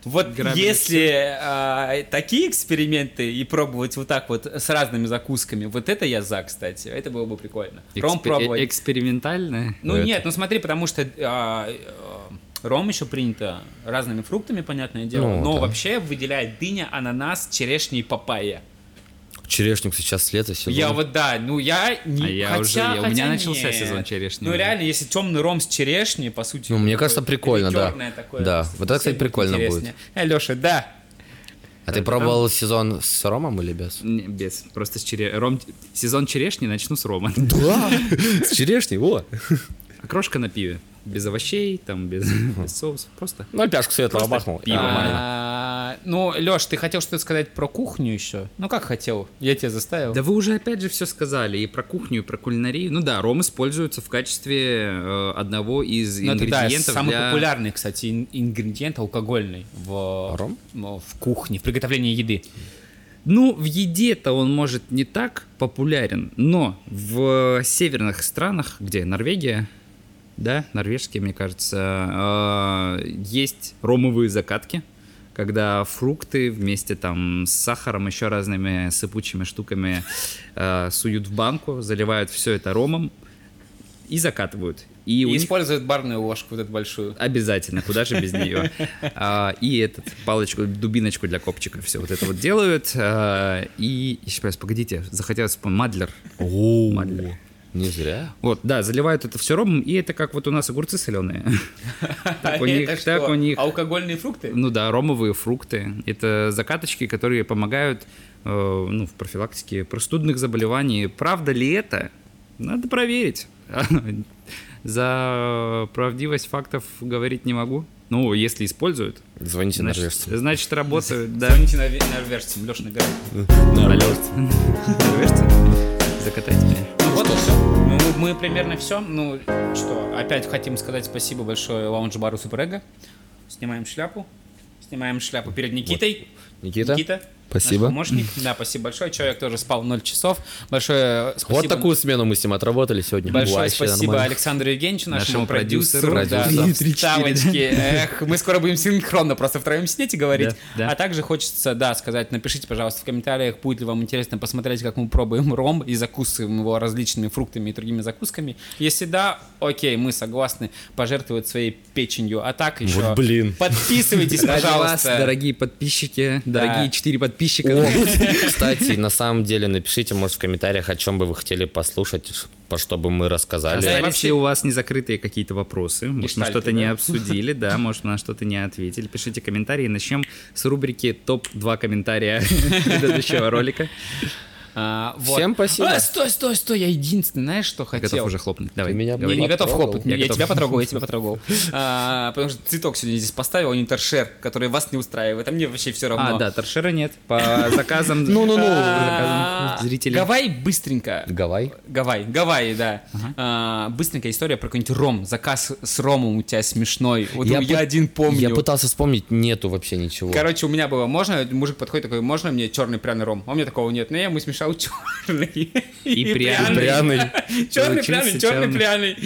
[SPEAKER 4] Вот
[SPEAKER 3] грабли.
[SPEAKER 4] если а, такие эксперименты и пробовать вот так вот с разными закусками, вот это я за, кстати. Это было бы прикольно. Ром
[SPEAKER 3] Экспе-
[SPEAKER 4] пробовать.
[SPEAKER 3] э- экспериментальное.
[SPEAKER 4] Ну
[SPEAKER 5] Это-
[SPEAKER 4] нет, ну смотри, потому что а, а, ром еще принято разными фруктами, понятное дело,
[SPEAKER 5] Ну,
[SPEAKER 4] но
[SPEAKER 5] да.
[SPEAKER 4] вообще выделяет дыня, ананас, черешня и папайя.
[SPEAKER 5] Черешник сейчас лето, сезон.
[SPEAKER 4] Я вот да, ну я не
[SPEAKER 3] А я
[SPEAKER 4] хотя,
[SPEAKER 3] уже- я- у меня
[SPEAKER 4] хотя
[SPEAKER 3] начался
[SPEAKER 4] нет.
[SPEAKER 3] сезон черешни
[SPEAKER 4] Ну реально, если темный ром с черешней, по сути.
[SPEAKER 5] Ну,
[SPEAKER 4] вот
[SPEAKER 5] мне кажется, прикольно, да.
[SPEAKER 4] такое,
[SPEAKER 5] Да, вот это, кстати, прикольно будет.
[SPEAKER 4] интереснее. Э, Леша, да.
[SPEAKER 5] А ты пробовал сезон с ромом или без?
[SPEAKER 3] Не, без. Просто с чере... Ром... сезон черешни начну с рома.
[SPEAKER 5] Да, *laughs* с черешней, о.
[SPEAKER 3] Окрошка на пиве. Без овощей, там, без, без соуса. Просто.
[SPEAKER 5] Ну, пяшку светлого бахнул.
[SPEAKER 3] пиво.
[SPEAKER 4] А, Ну, Леш, ты хотел что-то сказать про кухню еще? Ну, как хотел? Я тебя заставил.
[SPEAKER 3] Да вы уже опять же все сказали. И про кухню, и про кулинарию. Ну да, ром используется в качестве э, одного из
[SPEAKER 4] Ну, это, да,
[SPEAKER 3] ингредиентов
[SPEAKER 4] самый
[SPEAKER 3] для...
[SPEAKER 4] популярный, кстати, ин- ингредиент алкогольный в,
[SPEAKER 5] Ром?
[SPEAKER 4] ну, в кухне, в приготовлении еды.
[SPEAKER 3] Ну, в еде-то он может не так популярен, но в северных странах, где Норвегия, да, норвежские, мне кажется, э, есть ромовые закатки, когда фрукты вместе там с сахаром, еще разными сыпучими штуками э, суют в банку, заливают все это ромом и закатывают. И,
[SPEAKER 4] И,
[SPEAKER 3] них
[SPEAKER 4] используют барную ложку вот эту большую.
[SPEAKER 3] Обязательно, куда же без нее. А, и этот палочку, дубиночку для копчика, все вот это вот делают. А, и еще раз, погодите, захотелось вспомнить, мадлер.
[SPEAKER 5] О,
[SPEAKER 3] Мадлер.
[SPEAKER 5] Не зря.
[SPEAKER 3] Вот, да, заливают это все ромом, и это как вот у нас огурцы соленые. *laughs* Так у них, так у них.
[SPEAKER 4] Алкогольные фрукты?
[SPEAKER 3] Ну да, ромовые фрукты. Это закаточки, которые помогают э, ну, в профилактике простудных заболеваний. Правда ли это? Надо проверить. *laughs* За правдивость фактов говорить не могу. Ну, если используют,
[SPEAKER 5] Звоните
[SPEAKER 3] значит,
[SPEAKER 5] норвежцам.
[SPEAKER 3] значит работают, да.
[SPEAKER 4] Звоните норве- норвежцам, Леша набирай.
[SPEAKER 3] Норвежцы. Закатайте меня.
[SPEAKER 4] Мы примерно все. Ну что, опять хотим сказать спасибо большое лаунж-бару Суперэго. Снимаем шляпу. Снимаем шляпу перед Никитой.
[SPEAKER 5] Никита,
[SPEAKER 4] Никита.
[SPEAKER 5] Спасибо.
[SPEAKER 4] Наш помощник. Да, спасибо большое. Человек тоже спал 0 часов. Большое спасибо.
[SPEAKER 5] Вот такую смену мы с ним отработали сегодня.
[SPEAKER 4] Большое
[SPEAKER 5] Вообще
[SPEAKER 4] спасибо
[SPEAKER 5] нормально.
[SPEAKER 4] Александру Евгеньевичу, нашему,
[SPEAKER 3] Нашему
[SPEAKER 4] продюсеру,
[SPEAKER 3] продюсеру.
[SPEAKER 4] да,
[SPEAKER 5] Продюсеру.
[SPEAKER 4] за
[SPEAKER 3] Три-четыре,
[SPEAKER 4] вставочки. Эх, мы скоро будем синхронно просто втроем сидеть и говорить.
[SPEAKER 3] Да, да.
[SPEAKER 4] А также хочется, да, сказать, напишите, пожалуйста, в комментариях, будет ли вам интересно посмотреть, как мы пробуем ром и закусываем его различными фруктами и другими закусками. Если да, окей, мы согласны пожертвовать своей печенью. А так еще
[SPEAKER 5] Вот блин.
[SPEAKER 4] подписывайтесь,
[SPEAKER 3] Ради вас,
[SPEAKER 4] пожалуйста.
[SPEAKER 3] дорогие подписчики, дорогие четыре подписчика. *laughs*
[SPEAKER 5] Кстати, на самом деле, напишите, может, в комментариях, о чем бы вы хотели послушать, по чтобы мы рассказали.
[SPEAKER 3] Остались
[SPEAKER 4] вообще-
[SPEAKER 3] у вас незакрытые какие-то вопросы? Может, мы что-то не обсудили, да, может, мы на что-то не ответили. Пишите комментарии. Начнем с рубрики топ-2 комментария *laughs* предыдущего ролика.
[SPEAKER 4] А, вот.
[SPEAKER 5] Всем спасибо.
[SPEAKER 4] А, стой, стой, стой, я единственное, знаешь, что хотел?
[SPEAKER 3] Готов уже хлопнуть. Давай.
[SPEAKER 5] Ты меня.
[SPEAKER 4] Я не готов хлопать.
[SPEAKER 3] Я
[SPEAKER 4] Я,
[SPEAKER 3] готов.
[SPEAKER 4] тебя потрогал, я тебя *laughs* потрогал. А, потому что цветок сегодня здесь поставил, интершер, который вас не устраивает, а мне вообще все равно.
[SPEAKER 3] А, да, торшера нет. По заказам... *laughs*
[SPEAKER 5] Ну-ну-ну.
[SPEAKER 4] А,
[SPEAKER 3] зрителей.
[SPEAKER 4] Гавай быстренько.
[SPEAKER 5] Гавай.
[SPEAKER 4] Гавай, Гавайи, да. А, быстренькая история про какой-нибудь ром. Заказ с ромом у тебя смешной. Вот я, один помню.
[SPEAKER 5] Я пытался вспомнить, нету вообще ничего.
[SPEAKER 4] Короче, у меня было, можно, мужик подходит такой, можно мне черный пряный ром? А у меня такого нет. Но я ему смешал черный
[SPEAKER 3] И пряный.
[SPEAKER 5] Пряный.
[SPEAKER 4] Черный пряный, черный пряный.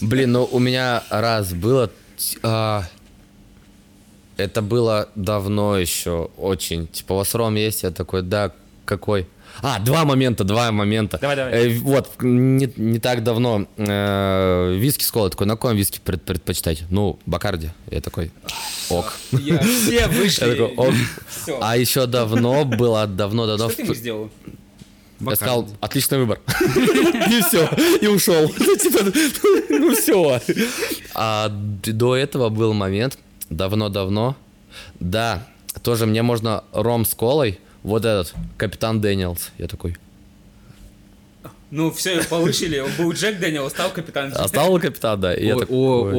[SPEAKER 5] Блин, ну у меня раз было... а, это было давно еще, очень. Типа, у вас ром есть? Я такой, да, какой? А, два момента, два момента.
[SPEAKER 4] Давай, давай.
[SPEAKER 5] Э, вот, не, не так давно э, виски с колой. Такой, на каком виски пред- предпочитаете? Ну, Бакарди. Я такой, ок.
[SPEAKER 4] Я- Все вышли. *laughs*
[SPEAKER 5] Я такой, ок.
[SPEAKER 4] Всё.
[SPEAKER 5] А еще давно было, давно-давно...
[SPEAKER 4] Что ты ему сделал?
[SPEAKER 5] Я сказал, отличный выбор. *laughs* И все, и ушел. *laughs* Ну, типа, Ну все. А до этого был момент, давно-давно, да, тоже мне можно ром с колой, вот этот, Капитан Дэниелс. Я такой,
[SPEAKER 4] Ну, все, получили. Был Джек Дэниел, стал капитан.
[SPEAKER 5] а стал капитан, да? И я такой.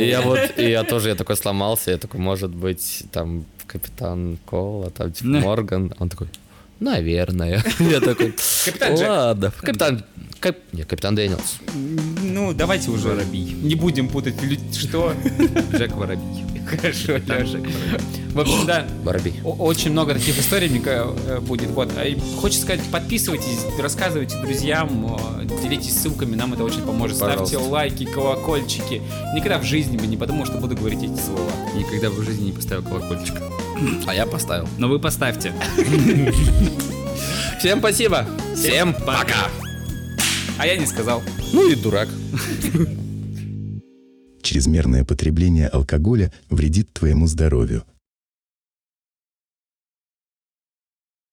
[SPEAKER 5] И вот, и я тоже, я такой сломался, я такой, может быть, там, Капитан Кола, там, типа. Морган. Он такой, наверное. *laughs* Я такой,
[SPEAKER 4] Капитан
[SPEAKER 5] ладно. Капитан, кап- не, Капитан Дэниелс.
[SPEAKER 4] Ну, давайте уже. Не будем путать. лю- Что?
[SPEAKER 3] Джек Воробей.
[SPEAKER 4] Хорошо.
[SPEAKER 3] Джек Воробей.
[SPEAKER 4] В общем, да.
[SPEAKER 5] Воробей.
[SPEAKER 4] Очень много таких историй э, будет. Вот. А Хочется сказать, подписывайтесь, рассказывайте друзьям, делитесь ссылками, нам это очень поможет. Ставьте лайки, колокольчики. Никогда в жизни бы не подумал, что буду говорить эти слова.
[SPEAKER 3] Никогда в жизни не поставил колокольчик.
[SPEAKER 5] А я поставил.
[SPEAKER 3] Но вы поставьте. *laughs*
[SPEAKER 5] Всем спасибо. Всем пока.
[SPEAKER 4] А я не сказал.
[SPEAKER 5] Ну и дурак.
[SPEAKER 1] Чрезмерное потребление алкоголя вредит твоему здоровью.